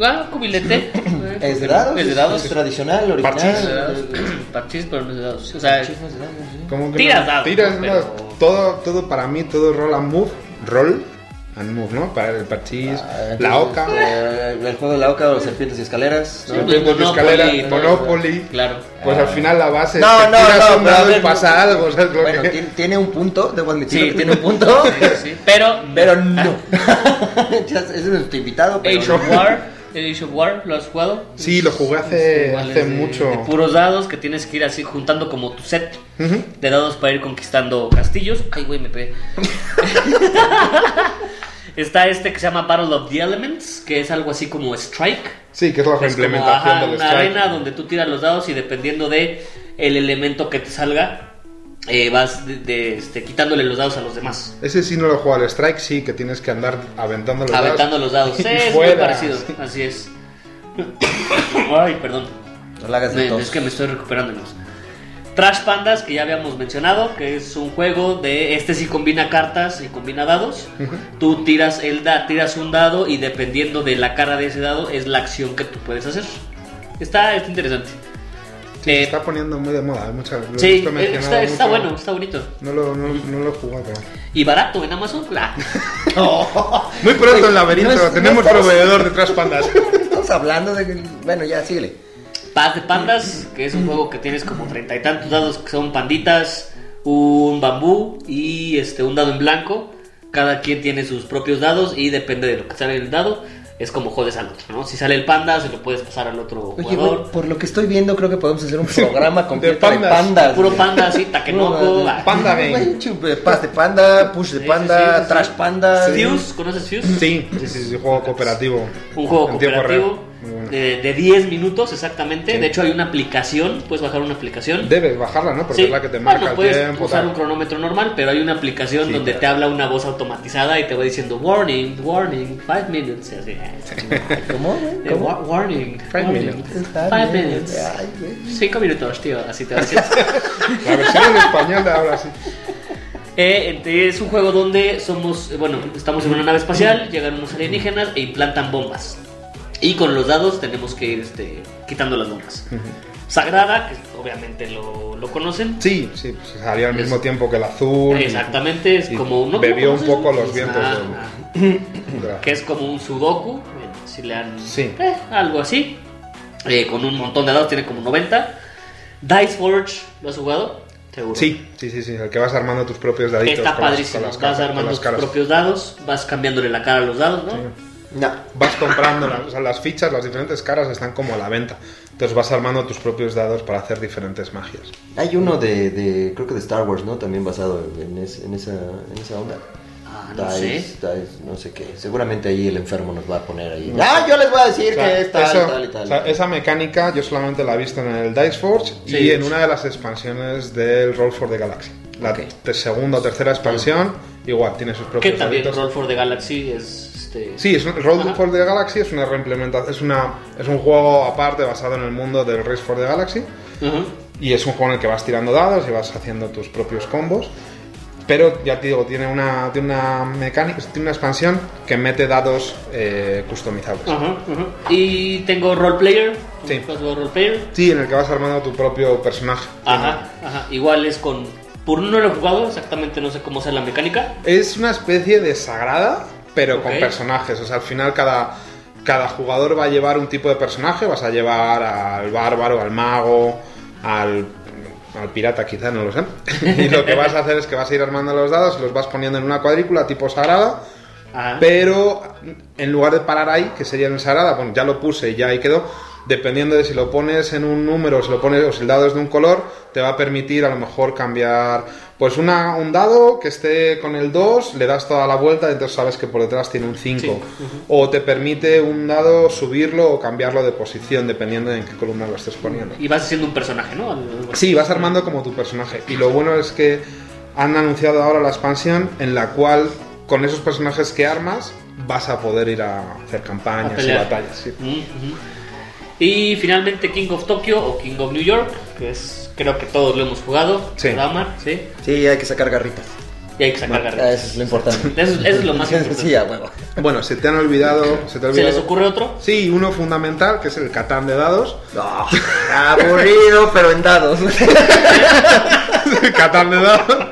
Ah, cubilete. ¿Es de dados? Es de dados. ¿Es tradicional, original? Parchís. De dados. Parchís, pero no es de dados. O sea, Parchís no es de dados, sí. ¿Cómo que Tiras no? dados, Tiras ¿no? Pero- dados. Todo, todo para mí, todo roll and move. Roll and move, ¿no? Para el parchís, Ah, la oca. eh, el juego de la oca o las serpientes y escaleras. ¿no? Sí, Serpientes de Monopoly, escalera, ¿no? Monopoly. Claro. Pues al final la base No, es que no, tiras no, un pero a dado y ver, pasa algo, ¿sabes lo Bueno, que? tiene, un punto, debo admitirlo Sí. que tiene un punto. Sí, pero, Pero no. Ya, Ese es nuestro invitado, pero Age of War. el Age of War, ¿lo has jugado? Sí, lo jugué hace, de- mucho. De puros dados que tienes que ir así juntando como tu set de dados para ir conquistando castillos. Ay, güey, me pegué. Está este que se llama Battle of the Elements, que es algo así como Strike. Sí, que es la Es como, ajá, del una strike. arena donde tú tiras los dados y dependiendo de el elemento que te salga, eh, vas de, de, este, quitándole los dados a los demás. Ese sí no lo juego al strike, sí, que tienes que andar aventando los Aventando dados. los dados. Sí, es muy parecido, así es. Ay, perdón. No la hagas de Me- es que me estoy recuperando. Trash Pandas, que ya habíamos mencionado, que es un juego de. Este sí combina cartas y combina dados. Tú tiras, el da, tiras un dado y dependiendo de la cara de ese dado es la acción que tú puedes hacer. Está, está interesante. Sí, se está poniendo muy de moda. Mucha, Sí, eh, está, está mucho. bueno, está bonito. No lo, no, no lo he jugado. Y barato en Amazon. Muy pronto en Laberinto, no es- tenemos estamos- proveedor de Trash Pandas. Estamos hablando de. Bueno, ya, síguele. Paz de Pandas, que es un juego que tienes como treinta y tantos dados que son panditas, un bambú y este un dado en blanco. Cada quien tiene sus propios dados y depende de lo que sale en el dado, es como jodes al otro, ¿no? Si sale el panda, se lo puedes pasar al otro Oye, jugador. güey, por lo que estoy viendo, creo que podemos hacer un programa completo de pandas. pandas. Puro güey. panda. Puro, ah. Panda Game. Güey, Paz de panda, push de Sí, panda, sí, sí, sí, trash sí. panda. Fuse, ¿conoces Fuse? Sí, sí, sí, sí, juego cooperativo. Un juego En cooperativo. Bueno. de, de 10 minutos exactamente. De hecho, hay una aplicación, puedes bajar una aplicación. Debes bajarla, ¿no? Porque Sí. es la que te marca bueno, el puedes tiempo. usar tal. un cronómetro normal, pero hay una aplicación Sí, donde claro. te habla una voz automatizada y te va diciendo warning, warning, 5 minutes. así. ¿Cómo? güey? Eh, ¿Cómo? wa- warning, Five warning, minutes. Está five bien, minutes. ay, güey. Cinco minutos, tío. Así te va diciendo. La versión en español de ahora sí. Eh, es un juego donde somos, eh, bueno, estamos en una nave espacial, llegan unos alienígenas e implantan bombas. Y con los dados tenemos que ir este, quitando las bombas. Sagrada, que obviamente lo, lo conocen. Sí, sí, pues salía al mismo tiempo que el azul. Exactamente, es y como ¿no? bebió un poco los vientos Ah, del- ah. que es como un sudoku, bueno, si le han... Sí. eh, algo así, Eh, con un montón de dados, tiene como 90. Dice Forge, ¿lo has jugado? Seguro. Sí, sí, sí, sí, el que vas armando tus propios daditos. Está con las- padrísimo, con las vas caras- con armando las tus caras. propios dados, vas cambiándole la cara a los dados, ¿no? Sí. No. Vas comprando, las, o sea, las fichas, las diferentes caras están como a la venta. Entonces vas armando tus propios dados para hacer diferentes magias. Hay uno de, de, creo que de Star Wars, ¿no? También basado en, es- en esa, en esa onda. Ah, no Dice, sé. Dice, no sé qué. Seguramente ahí el enfermo nos va a poner ahí. Ah, yo les voy a decir O sea, que es tal, eso- tal y tal. o sea, esa mecánica yo solamente la he visto en el Dice Forge Sí. y en una de las expansiones del Roll for the Galaxy. La Ok. te- segunda o tercera expansión, igual, tiene sus Que propios también daditos. Roll for the Galaxy es... Este... Sí, es un, Roll Ajá. for the Galaxy es una reimplementación, es, una, es un juego aparte basado en el mundo del Race for the Galaxy. Ujú. Y es un juego en el que vas tirando dados y vas haciendo tus propios combos. Pero ya te digo, tiene una, tiene una mecánica, tiene una expansión que mete dados eh, customizables. Ajá, ajá. Y tengo roleplayer. Sí. ¿Has jugado roleplayer? Sí, en el que vas armando tu propio personaje. Ajá, ajá. Igual es con... Por no lo he jugado, exactamente no sé cómo sea la mecánica. Es una especie de sagrada, pero con personajes. O sea, al final cada, cada jugador va a llevar un tipo de personaje. Vas a llevar al bárbaro, al mago, al, al pirata quizá, no lo sé. y lo que vas a hacer es que vas a ir armando los dados y los vas poniendo en una cuadrícula tipo sagrada. Ajá. Pero en lugar de parar ahí, que sería en sagrada, bueno, ya lo puse y ya ahí quedó. Dependiendo de si lo pones en un número, si lo pones o si el dado es de un color, te va a permitir a lo mejor cambiar pues una, un dado que esté con el 2, le das toda la vuelta y entonces sabes que por detrás tiene un 5. Sí. O te permite un dado subirlo o cambiarlo de posición dependiendo de en qué columna lo estés poniendo. Y vas haciendo un personaje, ¿no? Sí, vas armando como tu personaje. Y lo bueno es que han anunciado ahora la expansión en la cual con esos personajes que armas vas a poder ir a hacer A campañas y batallas. sí. Ujú. Y finalmente King of Tokyo o King of New York, que es creo que todos lo hemos jugado, Sí. ¿verdad, Omar? Sí. Sí, hay que sacar garritas. Y hay que sacar garritas. Eso es lo importante. Eso, eso es lo más importante. Sí, a huevo. Bueno, se te han olvidado. ¿Se, te ha ¿Se les ocurre otro? Sí, uno fundamental que es el Catán de dados. No, aburrido, pero en dados. el Catán de dados.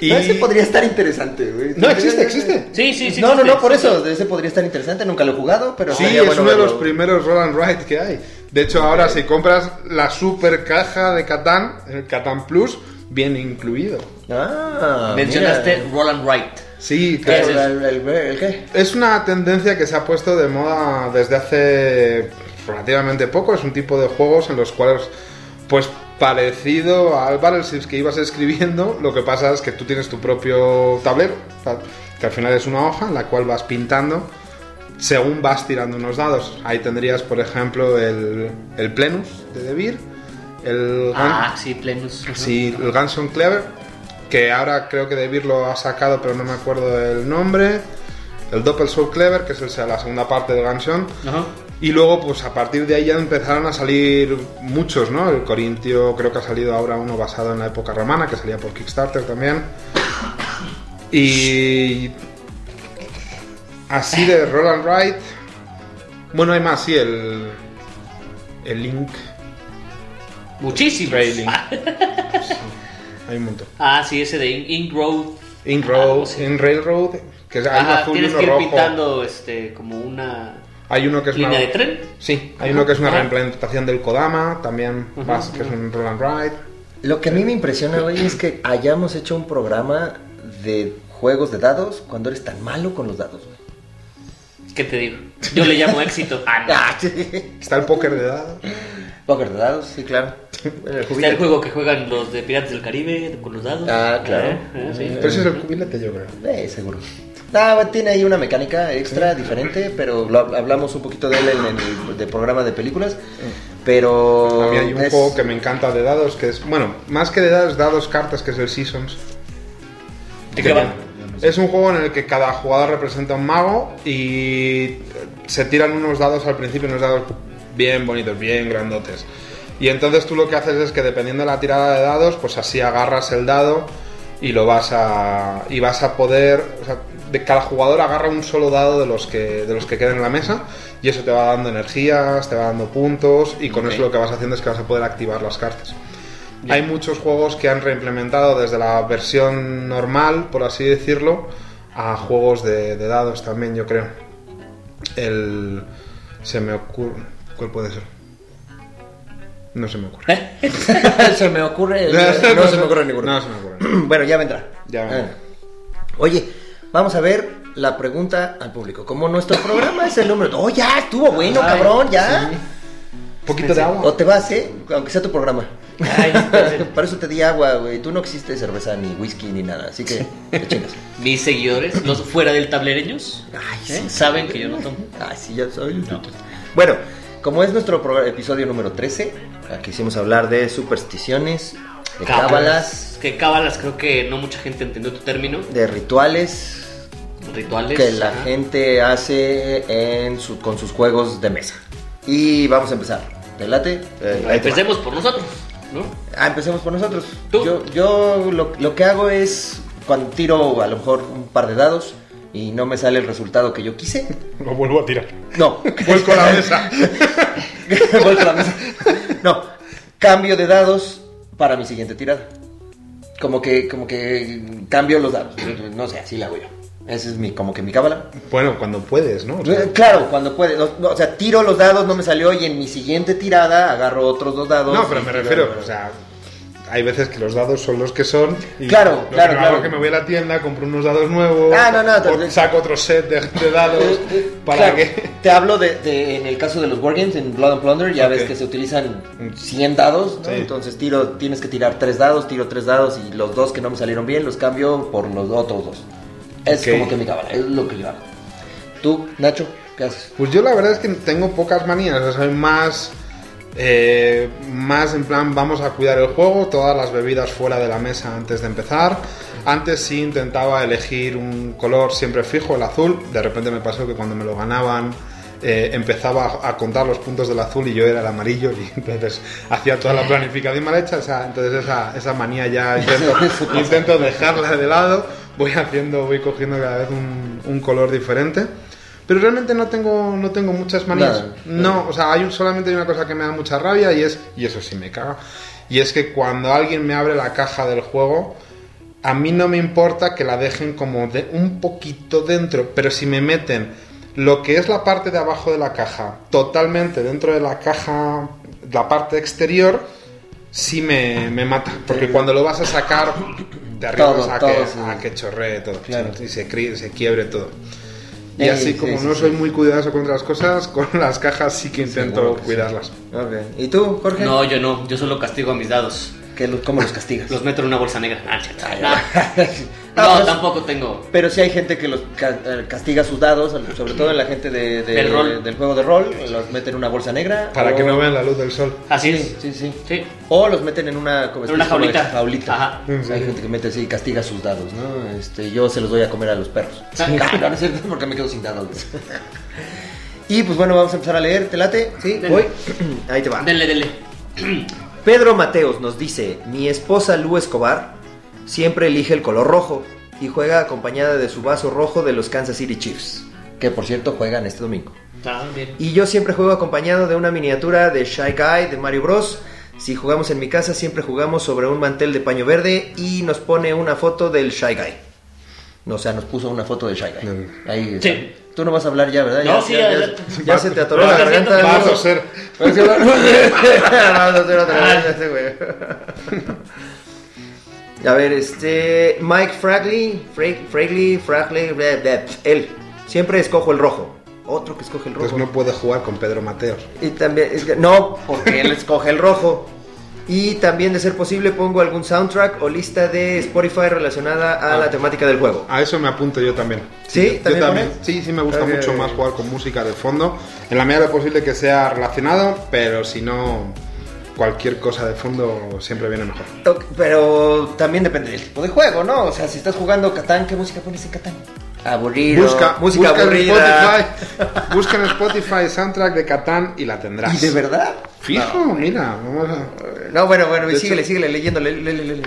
Y... Ese podría estar interesante, güey. No, existe, existe. Sí, sí, sí. no, no, existe. no, por eso. Ese podría estar interesante. Nunca lo he jugado, pero Sí, es bueno uno de los primeros roll and write que hay. De hecho, ahora si compras la super caja de Catán, el Catán Plus, viene incluido. Ah, Mencionaste mira. Roland Wright. Sí, ¿Qué claro. es ¿El, el, el- el qué? Es una tendencia que se ha puesto de moda desde hace relativamente poco. Es un tipo de juegos en los cuales, pues parecido al Battleships que ibas escribiendo, lo que pasa es que tú tienes tu propio tablero, que al final es una hoja en la cual vas pintando según vas tirando unos dados. Ahí tendrías, por ejemplo, el, el Plenus de Devir, el Gun- Ah, sí, Plenus. Sí, el Ganson Clever, que ahora creo que Devir lo ha sacado, pero no me acuerdo del nombre. El Doppel Soul Clever, que es el- la segunda parte del Ganson. Ajá. Y luego, pues a partir de ahí ya empezaron a salir muchos, ¿no? El Corintio, creo que ha salido ahora uno basado en la época romana, que salía por Kickstarter también. Y. Así de Roland Wright. Bueno, hay más, sí, el. El Link. Muchísimos. Railing. Sí, hay un montón. Ah, sí, ese de In- Ink Road. Ink Ah. Ink Railroad, que es hay Ajá, azul y tienes uno que ir pintando este, como una Hay uno que es línea una... de tren. Sí, hay uno que es una Ajá. reimplementación del Kodama, también vas- que es un roll and ride. Lo que a mí me impresiona, güey, es que hayamos hecho un programa de juegos de dados cuando eres tan malo con los dados, güey. ¿Qué te digo? Yo le llamo éxito. Ah, no. Ah. Está el póker de dados. Póker de dados, sí, claro. Bueno, el Está el juego que juegan los de Piratas del Caribe con los dados. Ah, claro. Eh, eh, sí. Pero ese es el cubilete, yo creo. Eh, seguro. Ah, tiene ahí una mecánica extra diferente, pero lo hab- hablamos un poquito de él en el de programa de películas. Pero. A mí hay un es- juego que me encanta de dados, que es, bueno, más que de dados, dados cartas, que es el Seasons. ¿De qué va? Es un juego en el que cada jugador representa un mago y se tiran unos dados al principio, unos dados bien bonitos, bien grandotes. Y entonces tú lo que haces es que dependiendo de la tirada de dados, pues así agarras el dado y lo vas a y vas a poder, o sea, de cada jugador agarra un solo dado de los que de los que quedan en la mesa y eso te va dando energías, te va dando puntos y con eso lo que vas haciendo es que vas a poder activar las cartas. Hay muchos juegos que han reimplementado desde la versión normal, por así decirlo, a juegos de, de dados también, yo creo. El. Se me ocurre. ¿Cuál puede ser? No se me ocurre. ¿Eh? se me ocurre. no se me ocurre ninguno. No se me ocurre. bueno, ya vendrá. Ya vendrá. Ah. Oye, vamos a ver la pregunta al público. Como nuestro programa es el número. ¡Oh, ya! Estuvo bueno, Ay, cabrón, ya. Un poquito de O agua. te vas, ¿eh? Aunque sea tu programa. Ay, Para eso te di agua, güey. Tú no existe cerveza, ni whisky, ni nada. Así que te chingas. Mis seguidores, los fuera del tablereños, Ay, ¿eh? sí. saben que yo no tomo. Ay, sí, ya soy. Bueno, como es nuestro episodio número 13, aquí hicimos hablar de supersticiones, de cábalas, Que cábalas, creo que no mucha gente entendió tu término. de rituales Rituales. que la ajá. gente hace en su- con sus juegos de mesa. Y vamos a empezar. ¿Te late? Eh. Empecemos por nosotros, ¿no? Ah, empecemos por nosotros. ¿Tú? Yo, yo lo, lo que hago es cuando tiro a lo mejor un par de dados y no me sale el resultado que yo quise. Lo vuelvo a tirar. No. Vuelco la mesa. Vuelco la mesa. No. Cambio de dados para mi siguiente tirada. Como que, como que cambio los dados. No sé, así la hago yo. Esa es mi, como que mi cábala. Bueno, cuando puedes, ¿no? O sea, Eh, Claro, cuando puede. No, no, o sea, tiro los dados, no me salió y en mi siguiente tirada agarro otros dos dados. no, pero me refiero, o sea, hay veces que los dados son los que son. Y Claro, lo que claro, yo claro. hago es que me voy a la tienda, compro unos dados nuevos. Ah, no, no, te- saco otro set de, de dados Eh, eh, para claro, que. Te hablo de, de- en el caso de los Wargames, en Blood and Plunder, ya Ok. ves que se utilizan 100 dados, ¿no? Sí. Entonces tiro, tienes que tirar tres dados, tiro tres dados y los dos que no me salieron bien los cambio por los otros dos. Es Ok. como que mi cábala, es lo que yo hago. ¿Tú, Nacho, qué haces? Pues yo la verdad es que tengo pocas manías, o sea, soy más. Eh, más en plan, vamos a cuidar el juego, todas las bebidas fuera de la mesa antes de empezar. Antes sí intentaba elegir un color siempre fijo, el azul. De repente me pasó que cuando me lo ganaban eh, empezaba a contar los puntos del azul y yo era el amarillo y entonces hacía toda la planificación mal hecha. o sea, entonces esa, esa manía ya intento, intento dejarla de lado. Voy haciendo, voy cogiendo cada vez un, un color diferente. Pero realmente no tengo, no tengo muchas manías. No, o sea, hay un- solamente hay una cosa que me da mucha rabia y es, y eso sí me caga, y es que cuando alguien me abre la caja del juego, a mí no me importa que la dejen como de un poquito dentro, pero si me meten lo que es la parte de abajo de la caja totalmente dentro de la caja, la parte exterior, sí me, me mata. Porque cuando lo vas a sacar, te arriesgas Todo, a, todo, que, sí. a que chorree todo. Claro. Y se, se quiebre todo. Y Sí, así sí, como sí, no sí. soy muy cuidadoso contra las cosas, con las cajas sí que intento que cuidarlas. Ok. ¿Y tú, Jorge? No, yo no. Yo solo castigo a mis dados. ¿Qué lo- ¿Cómo los castigas? Los meto en una bolsa negra. Ah, No, tampoco tengo. Pero sí hay gente que los eh, castiga sus dados, sobre todo en la gente de, de- Del rol. del juego de rol, los meten en una bolsa negra. Para o- que no vean la luz del sol. Así Sí, es. sí, sí. Sí. O los meten en una, como En una jaulita. jaulita. Ajá. Sí. Hay gente que mete así y castiga sus dados, ¿no? Este, yo se los doy a comer a los perros. Sí. Ah, no, no es cierto, porque me quedo sin dados. y pues bueno, vamos a empezar a leer. ¿Te late? Sí, Denle. voy. Ahí te va. Denle, denle. Pedro Mateos nos dice, mi esposa Lu Escobar siempre elige el color rojo y juega acompañada de su vaso rojo de los Kansas City Chiefs, que por cierto juegan este domingo. Ah, bien. Y yo siempre juego acompañado de una miniatura de Shy Guy de Mario Bros. Si jugamos en mi casa siempre jugamos sobre un mantel de paño verde y nos pone una foto del Shy Guy. No, o sea, nos puso una foto del Shy Guy. Mm. Ahí está. Sí. Tú no vas a hablar ya, ¿verdad? No, ya, sí, ya, ya- adelante. ya se te atoró la Vas garganta. Vas a bueno. Vamos a hacer otra vez, sé, güey. A ver, este. Mike Fragley. Fra- Fragley, Fragley. Él. Siempre escojo el rojo. Otro que escoge el rojo. Pues no puede jugar con Pedro Mateos. Y también. no, porque él escoge el rojo. Y también, de ser posible, pongo algún soundtrack o lista de Spotify relacionada a Ah. la temática del juego. A eso me apunto yo también. ¿Sí? Yo ¿También también. pones? Sí, sí, me gusta mucho más jugar con música de fondo. En la medida de lo posible que sea relacionado, pero si no, cualquier cosa de fondo siempre viene mejor. Pero también depende del tipo de juego, ¿no? O sea, si estás jugando Catán, ¿qué música pones en Catán? Aburrido. Busca, música busca en aburrida. Spotify, busca en Spotify soundtrack de Catán y la tendrás. ¿Y de verdad? Fijo, mira, vamos a... No, bueno, bueno, síguele, hecho- síguele leyendo. le- le- le- le- le-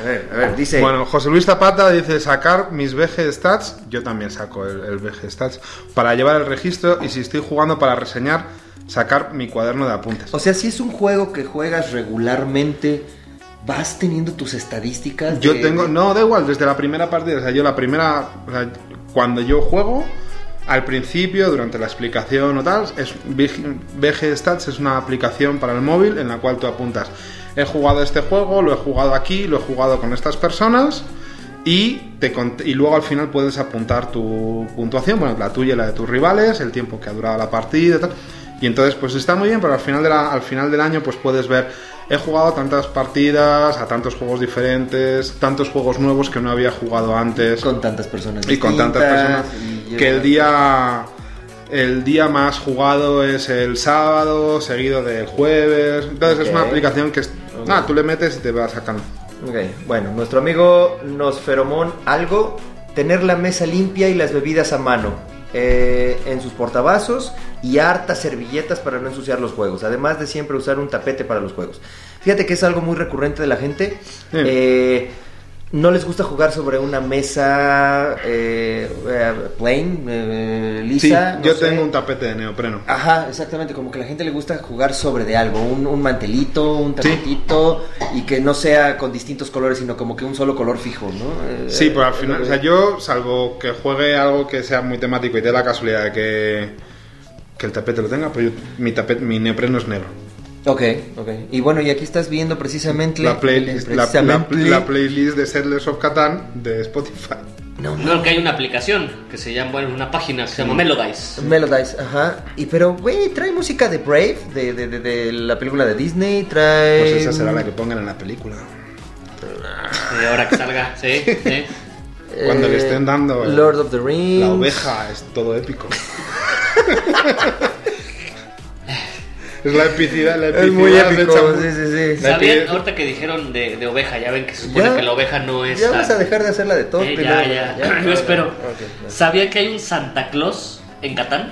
A ver, a ver, dice. Bueno, José Luis Zapata dice sacar mis VG Stats, yo también saco el, el VG Stats, para llevar el registro y si estoy jugando para reseñar, sacar mi cuaderno de apuntes. O sea, si es un juego que juegas regularmente, vas teniendo tus estadísticas. Yo de- tengo, no, da igual, desde la primera partida, o sea, yo la primera, o sea, cuando yo juego, al principio, durante la explicación o tal, es VG VG Stats es una aplicación para el móvil en la cual tú apuntas, he jugado este juego, lo he jugado aquí, lo he jugado con estas personas y, te y luego al final puedes apuntar tu puntuación, bueno, la tuya y la de tus rivales, el tiempo que ha durado la partida y tal. Y entonces pues está muy bien, pero al final, de la- al final del año pues puedes ver, he jugado tantas partidas, a tantos juegos diferentes, tantos juegos nuevos que no había jugado antes. Con tantas personas. y con tantas personas. que el día el día más jugado es el sábado seguido del jueves. Entonces es una aplicación que es, nada, tú le metes y te va sacando. Ok, bueno, nuestro amigo Nosferomón algo, tener la mesa limpia y las bebidas a mano eh, en sus portavasos y hartas servilletas para no ensuciar los juegos, además de siempre usar un tapete para los juegos. Fíjate que es algo muy recurrente de la gente. Sí. Eh, no les gusta jugar sobre una mesa eh, eh, plain, eh, sí, lisa. no yo sé. tengo un tapete de neopreno Ajá, exactamente, como que a la gente le gusta jugar sobre de algo, un, un mantelito, un tapetito, y que no sea con distintos colores, sino como que un solo color fijo, ¿no? Eh, sí pero al final o sea yo salvo que juegue algo que sea muy temático y te da la casualidad de que que el tapete lo tenga pues yo, mi tapete mi neopreno es negro Ok, ok. Y bueno, y aquí estás viendo precisamente... la playlist la, la- precisamente- la playlist de Settlers of Catan de Spotify No, no. Que hay una aplicación que se llama, bueno, una página que se llama Melodice. Melodize, ajá. Y pero, güey, trae música de Brave, de, de, de, de la película de Disney, trae... pues esa será la que pongan en la película Y ahora que salga, sí, sí. Cuando le eh, estén dando el- Lord of the Rings. La oveja es todo épico. es la epicidad, la epicidad Es muy épico, sí, sí, sí. ¿Sabían? Ahorita que dijeron de, de oveja, ya ven que se supone Ya. que la oveja no es. Ya tan- vas a dejar de hacerla de todo. Eh, pero- ya, ya, Yo espero. Ok, ya. ¿Sabían que hay un Santa Claus en Catán?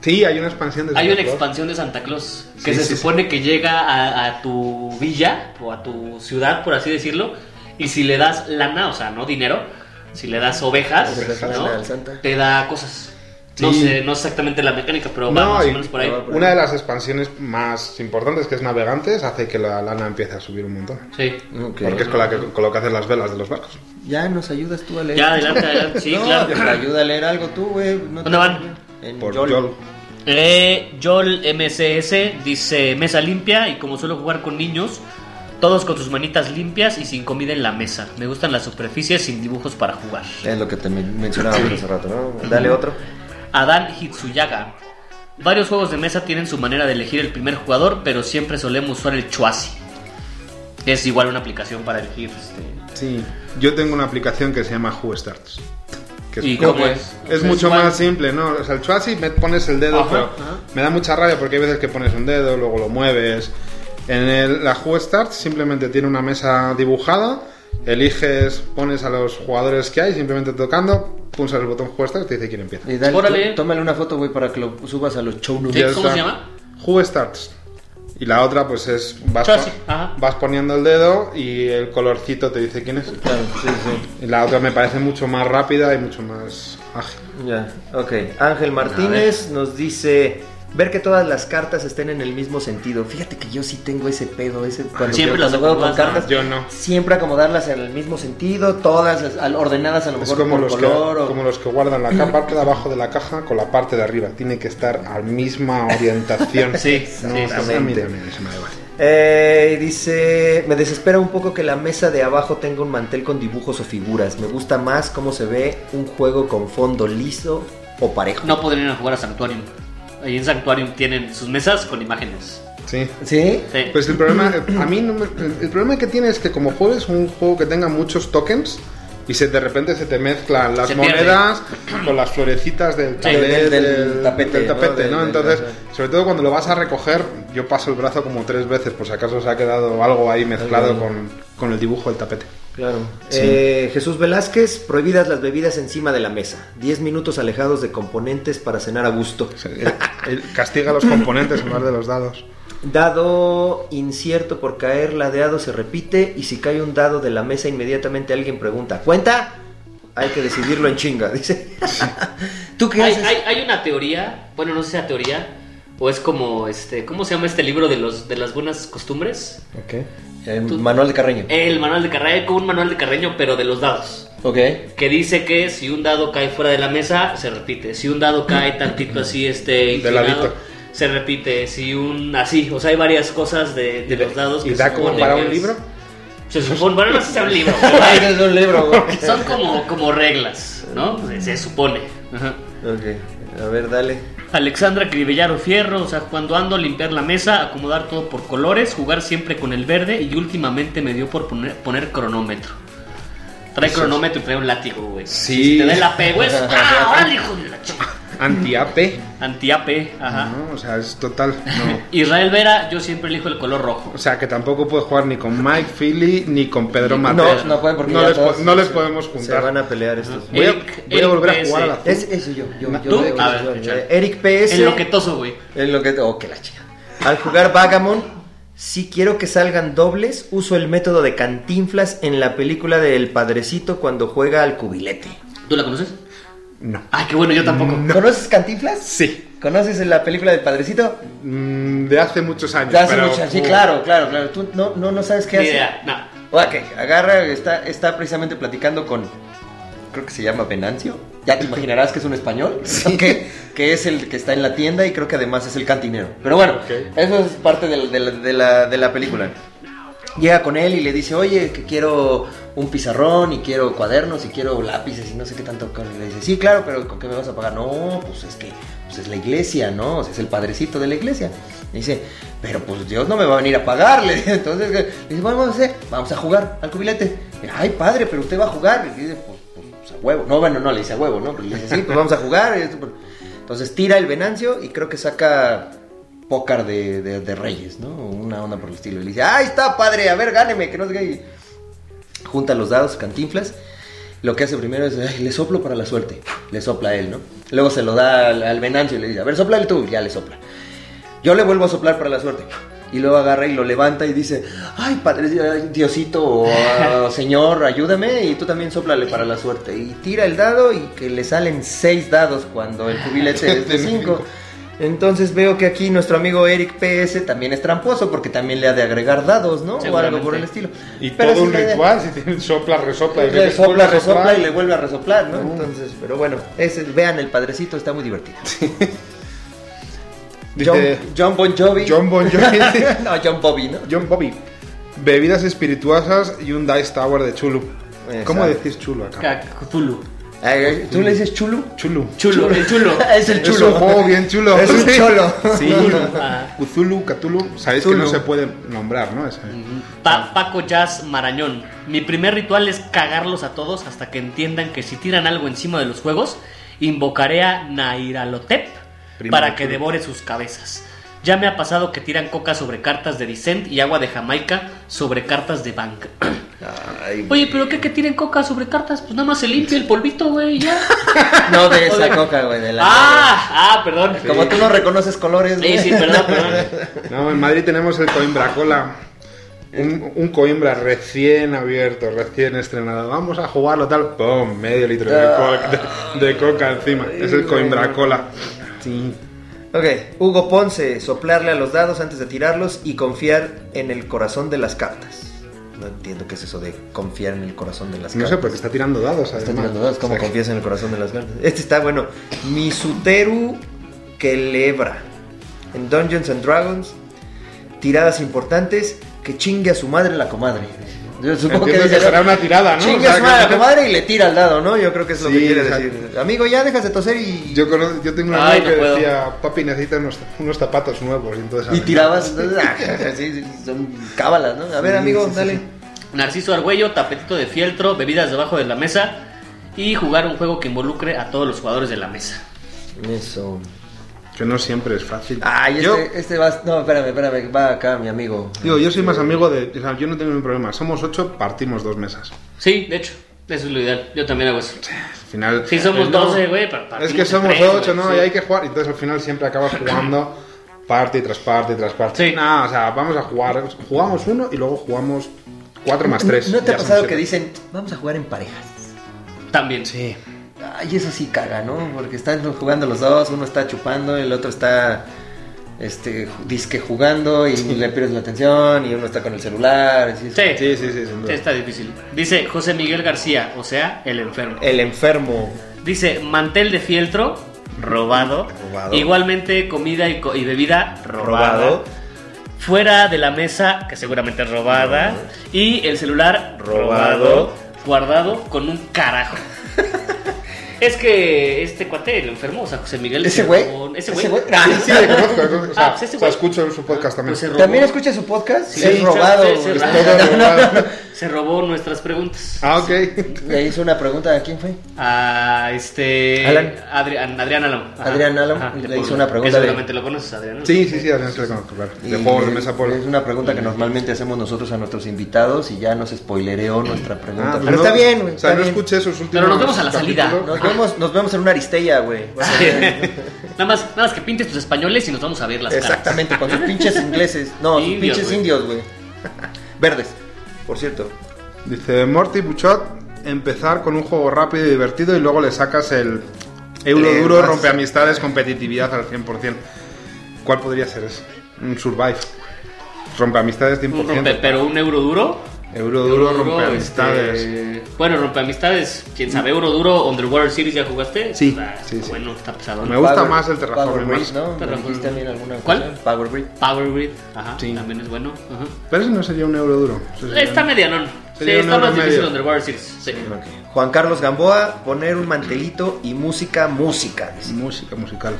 Sí, hay una expansión de Hay una Santa Claus. expansión de Santa Claus que Sí, se sí, supone que llega a, a tu villa o a tu ciudad, por así decirlo, y si le das lana, o sea, no dinero, si le das ovejas, Le das ¿no? Santa. te da cosas. No Sí. sé, no exactamente la mecánica, pero va No, más o menos por ahí. no, Una de las expansiones más importantes, que es Navegantes, hace que la lana empiece a subir un montón. Sí. Ok. Porque es con, la que, con lo que hacen las velas de los barcos. Ya nos ayudas tú a leer. Ya, adelante, adelante. Sí, no, claro. te ayuda a leer algo tú, güey. No ¿Dónde van? En Por Yol. Yol. Eh, Joel MCS dice mesa limpia y como suelo jugar con niños, todos con sus manitas limpias y sin comida en la mesa. Me gustan las superficies sin dibujos para jugar. Es lo que te men- mencionábamos hace rato, ¿no? Dale otro. Adán Hitsuyaga. Varios juegos de mesa tienen su manera de elegir el primer jugador, pero siempre solemos usar el Chuasi. Es igual una aplicación para elegir. este, Sí. Yo tengo una aplicación que se llama Who Starts. Que es, ¿Y cómo es? es mucho igual. más simple, ¿no? O sea, el Chuasi me pones el dedo, Ajá, pero ajá. me da mucha rabia porque hay veces que pones un dedo, luego lo mueves. En el, la Who Starts simplemente tiene una mesa dibujada, eliges, pones a los jugadores que hay, simplemente tocando, pulsas el botón Who Starts y te dice quién empieza. Y dale, tómale una foto, güey, para que lo subas a los show ¿Cómo está. se llama? Who Starts. Y la otra, pues es. Vas, pon- vas poniendo el dedo y el colorcito te dice quién es. Claro, sí, sí. Y la otra me parece mucho más rápida y mucho más ágil. Ya, ok. Ángel Martínez nos dice ver que todas las cartas estén en el mismo sentido. Fíjate que yo sí tengo ese pedo, ese cuando, Siempre las juego con cartas. Yo no. Siempre acomodarlas en el mismo sentido, todas ordenadas a lo Es mejor como por los, color. que, o- como los que guardan la parte de abajo de la caja con la parte de arriba. Tiene que estar a misma orientación. Sí, no, sí, a mí exactamente. también se me da igual. Eh, dice, me desespera un poco que la mesa de abajo tenga un mantel con dibujos o figuras. Me gusta más cómo se ve un juego con fondo liso o parejo. No podrían ir a jugar a Sanctuarium. Ahí en Sanctuarium tienen sus mesas con imágenes. Sí. ¿Sí? Sí. Pues el problema, a mí no me- el, problema que tiene es que como juego es un juego que tenga muchos tokens y se, de repente se te mezclan las Se pierde. monedas con las florecitas del, tablet, del- del tapete, del tapete, ¿no? ¿no? Del- Entonces, del- sobre todo cuando lo vas a recoger, yo paso el brazo como tres veces por si acaso se ha quedado algo ahí mezclado con, con el dibujo del tapete. Claro. Eh, Jesús Velázquez, prohibidas las bebidas encima de la mesa. 10 minutos alejados de componentes para cenar a gusto. El- el- castiga los componentes en lugar de los dados. Dado incierto por caer, ladeado se repite y si cae un dado de la mesa inmediatamente alguien pregunta, ¿cuenta? Hay que decidirlo en chinga, dice. ¿Tú qué Hay, haces? hay, hay una teoría, bueno, no sé si sea teoría, o es como, este, ¿cómo se llama este libro de, los, de las buenas costumbres? Ok. El Tú- manual de Carreño. El manual de Carreño, como un manual de Carreño, pero de los dados. Ok. Que dice que si un dado cae fuera de la mesa, se repite. Si un dado cae tantito así, este, inclinado, se repite. Si un así, o sea, hay varias cosas de, de los dados. ¿Y que da como para un es- libro? Se supone, bueno, no sé si sea un libro, es un libro, güey. son como, como reglas, ¿no? Se, se supone. Ajá. Ok. A ver, dale. Alexandra Cribellaro Fierro, o sea, cuando ando a limpiar la mesa, acomodar todo por colores, jugar siempre con el verde y últimamente me dio por poner, poner cronómetro. Trae Eso es- cronómetro y trae un látigo, güey. Sí. Si te da el AP, güey, ¡ah, órale, hijo de la chica! Anti-AP. Anti-AP, ajá. ¿no? O sea, es total. No. Israel Vera, yo siempre elijo el color rojo. O sea, que tampoco puedes jugar ni con Mike Philly ni con Pedro Mateo. No, no pueden porque no ya les, po- todos no les se- podemos Se juntar. van a pelear estos. Voy a, Eric- voy a volver a jugar a la. Es, eso yo. yo, yo ¿Tú? de- A ver, yo- échale. Eric PS. En lo que toso, güey. En lo que. Oh, que la chica. Al jugar Vagamon, si quiero que salgan dobles, uso el método de cantinflas en la película de El Padrecito cuando juega al cubilete. ¿Tú la conoces? No. Ay, qué bueno, yo tampoco. ¿Conoces Cantinflas? Sí. ¿Conoces la película del Padrecito? Mm, de hace muchos años. De hace pero- mucho- Sí, claro, claro, claro. Tú no, no, no sabes qué Ni hace. idea, no. Ok, agarra, está, está precisamente platicando con, creo que se llama Venancio. Ya te imaginarás que es un español, que, que es el que está en la tienda y creo que además es el cantinero. Pero bueno, Ok. eso es parte de la, de la- de la- de la película. Llega con él y le dice, oye, que quiero un pizarrón y quiero cuadernos y quiero lápices y no sé qué tanto. Y le dice, sí, claro, pero ¿con qué me vas a pagar? No, pues es que pues es la iglesia, ¿no? O sea, es el padrecito de la iglesia. Le dice, pero pues Dios no me va a venir a pagarle. Entonces le dice, vamos a hacer, vamos a jugar al cubilete. Y, Ay, padre, pero usted va a jugar. Y dice, pues, pues, pues, a huevo. No, bueno, no, le dice a huevo, ¿no? Pero le dice, sí, pues vamos a jugar. Y pues. Entonces tira el Venancio y creo que saca pócar de, de- de reyes, ¿no? Una onda por el estilo. Y le dice, ahí está, padre, a ver, gáneme, que no sé qué. Junta los dados, cantinflas. Lo que hace primero es, "Ay, le soplo para la suerte. Le sopla a él, ¿no? Luego se lo da al, al Venancio y le dice, a ver, soplale tú. Ya le sopla. Yo le vuelvo a soplar para la suerte. Y luego agarra y lo levanta y dice, ay, padre, Diosito, ah, Señor, ayúdame. Y tú también soplale para la suerte. Y tira el dado y que le salen seis dados cuando el cubilete es de cinco. Entonces veo que aquí nuestro amigo Eric PS también es tramposo porque también le ha de agregar dados, ¿no? O algo por el estilo. Y Pero todo un ritual, si tienen sopla, resopla y le vuelve sopla, a resopla y le vuelve a resoplar, ¿no? Entonces, pero bueno, ese, vean el padrecito, está muy divertido. John, John Bon Jovi. John Bon Jovi. no, John Bobby, ¿no? John Bobby. Bebidas espirituosas y un Dice Tower de Chulu. ¿Cómo decís Chulu acá? Cthulhu. ¿Tú le dices chulo? Chulu. Chulo, el chulo. es el Es chulo. un juego bien chulo. Es un cholo. Sí. Ajá. Cthulhu, Cthulhu. Sabéis que no se puede nombrar, ¿no? Ese. Pa- Paco Jazz Marañón. Mi primer ritual es cagarlos a todos hasta que entiendan que si tiran algo encima de los juegos, invocaré a Nairalotep Primo para que chulo. devore sus cabezas. Ya me ha pasado que tiran coca sobre cartas de Vicent y agua de Jamaica sobre cartas de Bank. Ay, Oye, ¿pero qué que tiren coca sobre cartas? Pues nada más se limpia el polvito, güey, y ya. no de esa coca, güey, de la ah, ah, perdón. Como tú no reconoces colores, Sí, güey. sí, perdón, perdón. No, en Madrid tenemos el Coimbra Cola. Un, un Coimbra recién abierto, recién estrenado. Vamos a jugarlo tal. ¡Pum! Medio litro de, co- de- de coca encima. Es el Coimbra Cola. Sí. Ok, Hugo Ponce, soplarle a los dados antes de tirarlos y confiar en el corazón de las cartas. No entiendo qué es eso de confiar en el corazón de las No cartas. sé, porque está tirando dados. Está tirando dados, ¿cómo confías en el corazón de las cartas? Este está bueno. Misuteru Kelebra. En Dungeons and Dragons, tiradas importantes, que chingue a su madre la comadre. Yo supongo que, Entiendo que dice, será una tirada, ¿no? Chingue O sea, madre a que- tu madre y le tira al dado, ¿no? Yo creo que es lo Sí, que quiere exacto. decir. Amigo, ya dejas de toser y... Yo, conozco- yo tengo un Ay, amigo no que puedo. decía, papi, necesita unos, unos zapatos nuevos. Y, entonces, Y tirabas, entonces, ah, sí, sí, son cábalas, ¿no? A ver, Sí, amigo, dale. sí. Narciso Argüello, tapetito de fieltro, bebidas debajo de la mesa y jugar un juego que involucre a todos los jugadores de la mesa. Eso. Que no siempre es fácil. Ay, este, yo, este va... No, espérame, espérame, va acá mi amigo. digo, yo soy más amigo de... O sea, yo no tengo ningún problema. Somos ocho, partimos dos mesas. Sí, de hecho, eso es lo ideal. Yo también hago eso. Al final... Sí, somos no, 12, güey, Es que somos tres, ocho, güey, ¿no? sí. Y hay que jugar. Entonces al final siempre acabas jugando parte tras parte tras parte. Sí. No, o sea, vamos a jugar. Jugamos uno y luego jugamos cuatro más tres. ¿No te ha pasado que dicen, vamos a jugar en parejas? También. Sí. Ay, eso sí caga, ¿no? Porque están jugando los dos, uno está chupando, el otro está este disque jugando y le pierdes la atención y uno está con el celular. así. Sí. Sí, sí, sí, Sí, está difícil. Dice José Miguel García, o sea, el enfermo. El enfermo. Dice mantel de fieltro, robado. Robado. Igualmente comida y, co- y bebida, robada. Robado. Fuera de la mesa, que seguramente es robada. Y el celular, robado. Robado. Guardado con un carajo. es que este cuate, el enfermo, o sea, José Miguel. ¿Ese se güey? Ese ¿Ese güey. Ah, Sí, le conozco. O sea, Ah, pues ese o sea, güey. escucho su podcast también. Pues robó- ¿También escucha su podcast? Sí, es robado. Es robado. Se robó nuestras preguntas. Ah, ok. Le hizo una pregunta a quién fue. A este. Alan. Adrián, Adrián. Ajá. Adrián Ajá, le hizo una pregunta Que de- seguramente lo conoces, Adrián. ¿no? Sí, sí, sí, además que le conozco, claro. De Y juegos de es- mesa por. Es una pregunta que normalmente hacemos nosotros a nuestros invitados y ya nos spoilereó nuestra pregunta. Ah, Pero no- está bien, güey. O sea, no bien. escuché esos últimos. Pero nos vemos a la salida. Nos vemos, nos vemos en una aristella, güey. nada, más, nada más que pintes tus españoles y nos vamos a ver las caras. Exactamente, con sus pinches ingleses. No, sus Indios, pinches güey. indios, güey. Verdes, por cierto. Dice Morty Buchot, empezar con un juego rápido y divertido y luego le sacas el euro Le duro, rompe amistades, competitividad al 100%. ¿Cuál podría ser ese? Un survive. Rompe amistades 100%. Un rompe- pero un euro duro. Euro duro, rompe amistades. este, Bueno, rompe amistades. Quién sabe, euro duro. Underwater Series ya jugaste. Sí, Ah, sí, sí. Bueno, está pesado. Me gusta Power- más el Terraform, Power. ¿no? ¿Me Terraform. también alguna ¿Cuál? Power Grid. Power Grid. Ajá. Sí. También es bueno. Ajá. Pero ese no sería un euro duro. Ese sería- Está medianón. Sí, un está euro más difícil. Underwater Series. Sí. Juan Carlos Gamboa, poner un mantelito y música, música. dice. Música musical.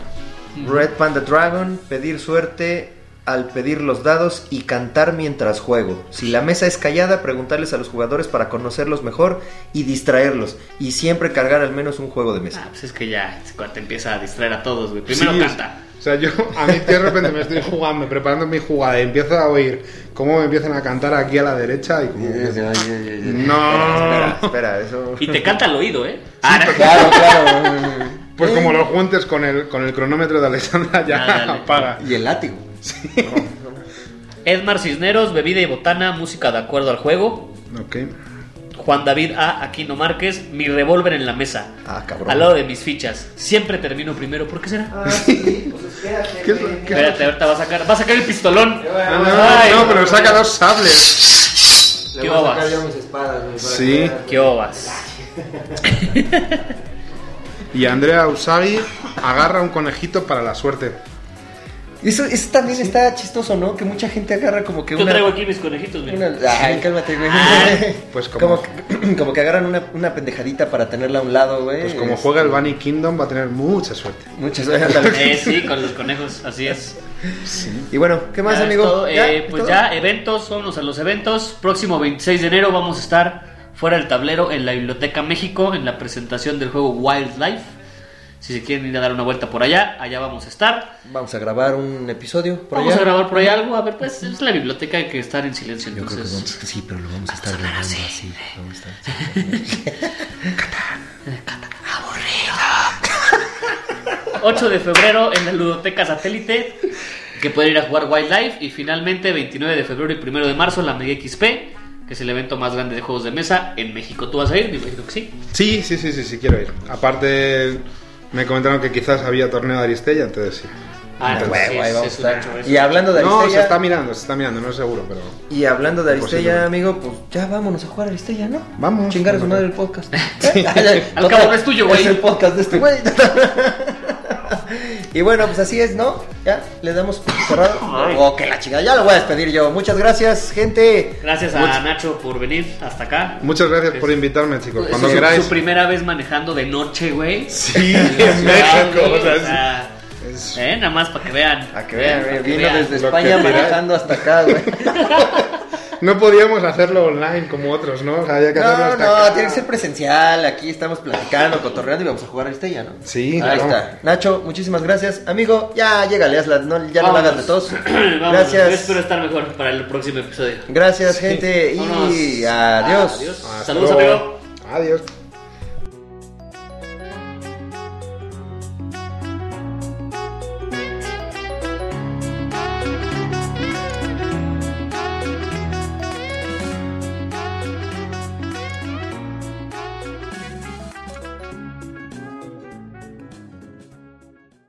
Red Panda Dragon, pedir suerte al pedir los dados y cantar mientras juego. Si la mesa es callada, preguntarles a los jugadores para conocerlos mejor y distraerlos. Y siempre cargar al menos un juego de mesa. Ah, pues es que ya cuate empieza a distraer a todos, güey. Primero Sí, canta. O sea, yo a mí de repente me estoy jugando, preparando mi jugada y empiezo a oír cómo me empiezan a cantar aquí a la derecha y como... No. Espera, espera, eso. Y te canta al oído, ¿eh? Ah, no. Claro, claro. Pues como los juntes con el, con el cronómetro de Alexandra ya Ah, apaga. Y el látigo. Edmar Cisneros, bebida y botana, música de acuerdo al juego. Ok. Juan David A. Aquino Márquez, mi revólver en la mesa. Ah, cabrón. Al lado de mis fichas. Siempre termino primero. ¿Por qué será? Ah, sí, pues espérate. ¿Qué es Espérate, ahorita va a sacar, va a sacar el pistolón. No, no, Ay, no, pero saca dos sables. Le ¿Qué voy a bobas? sacar yo mis espadas, güey, para Sí. ¿Qué obas? Y Andrea Usagi agarra un conejito para la suerte. Eso, eso también está chistoso, ¿no? Que mucha gente agarra como que Yo una... traigo aquí mis conejitos, una- Ay, cálmate, güey. Pues como- como... que, como que agarran una, una pendejadita para tenerla a un lado, güey. Pues como Es- juega el Bunny Kingdom va a tener mucha suerte. Muchas ándale. Eh, sí, con los conejos, así es. Y bueno, ¿qué más, Ya amigo? todo. ¿Ya? Eh, ¿Es pues todo? ya, eventos, vámonos a los eventos. Próximo 26 de enero vamos a estar fuera del tablero en la Biblioteca México en la presentación del juego Wildlife. Si se quieren ir a dar una vuelta por allá, allá vamos a estar. Vamos a grabar un episodio por vamos allá. a grabar por ahí algo. A ver, pues es la biblioteca, hay que estar en silencio. Yo creo que Entonces, vamos, sí, pero lo vamos a estar grabando así. Vamos a estar- 8 de febrero en la Ludoteca Satélite, que pueden ir a jugar Wildlife. Y finalmente, 29 de febrero y 1 de marzo, la Mega XP, que es el evento más grande de juegos de mesa en México. ¿Tú vas a ir? Me imagino que sí. Sí, sí, sí, sí, sí, quiero ir. Aparte, me comentaron que quizás había torneo de Aristella, entonces sí. Ah, Huevo, sí, ahí es- vamos a estar. Y hablando de No, se Aristella, está mirando, se está mirando, no es seguro, pero... y hablando de Aristella, amigo, pues ya vámonos a jugar Aristella, ¿no? Vamos. Chingar a su madre el podcast. Al cabo no es tuyo, güey. Es el podcast de este güey. y bueno, pues así es, ¿no? Ya, le damos cerrado. Oh, que la chica, ya lo voy a despedir yo. Muchas gracias, gente. Gracias a Nacho por venir hasta acá. Muchas gracias por invitarme, chicos. Es Cuando su, queráis. su primera vez manejando de noche, güey. Sí, en México. o sea, es- eh, nada más para que vean. A que vean, Eh, para que vino vean. desde España manejando hasta acá, güey. No podíamos hacerlo online como otros, ¿no? O sea, había que hacerlo No, hasta no, acá. tiene que ser presencial. Aquí estamos platicando, cotorreando y vamos a jugar a Estella, ¿no? Sí, Ahí claro. está. Nacho, muchísimas gracias. Amigo, ya llégale, hazla, no, ya no la hagas de tos. Vámonos. Yo Gracias. espero estar mejor para el próximo episodio. Gracias, gente. Y adiós. Saludos, luego. amigo. Adiós.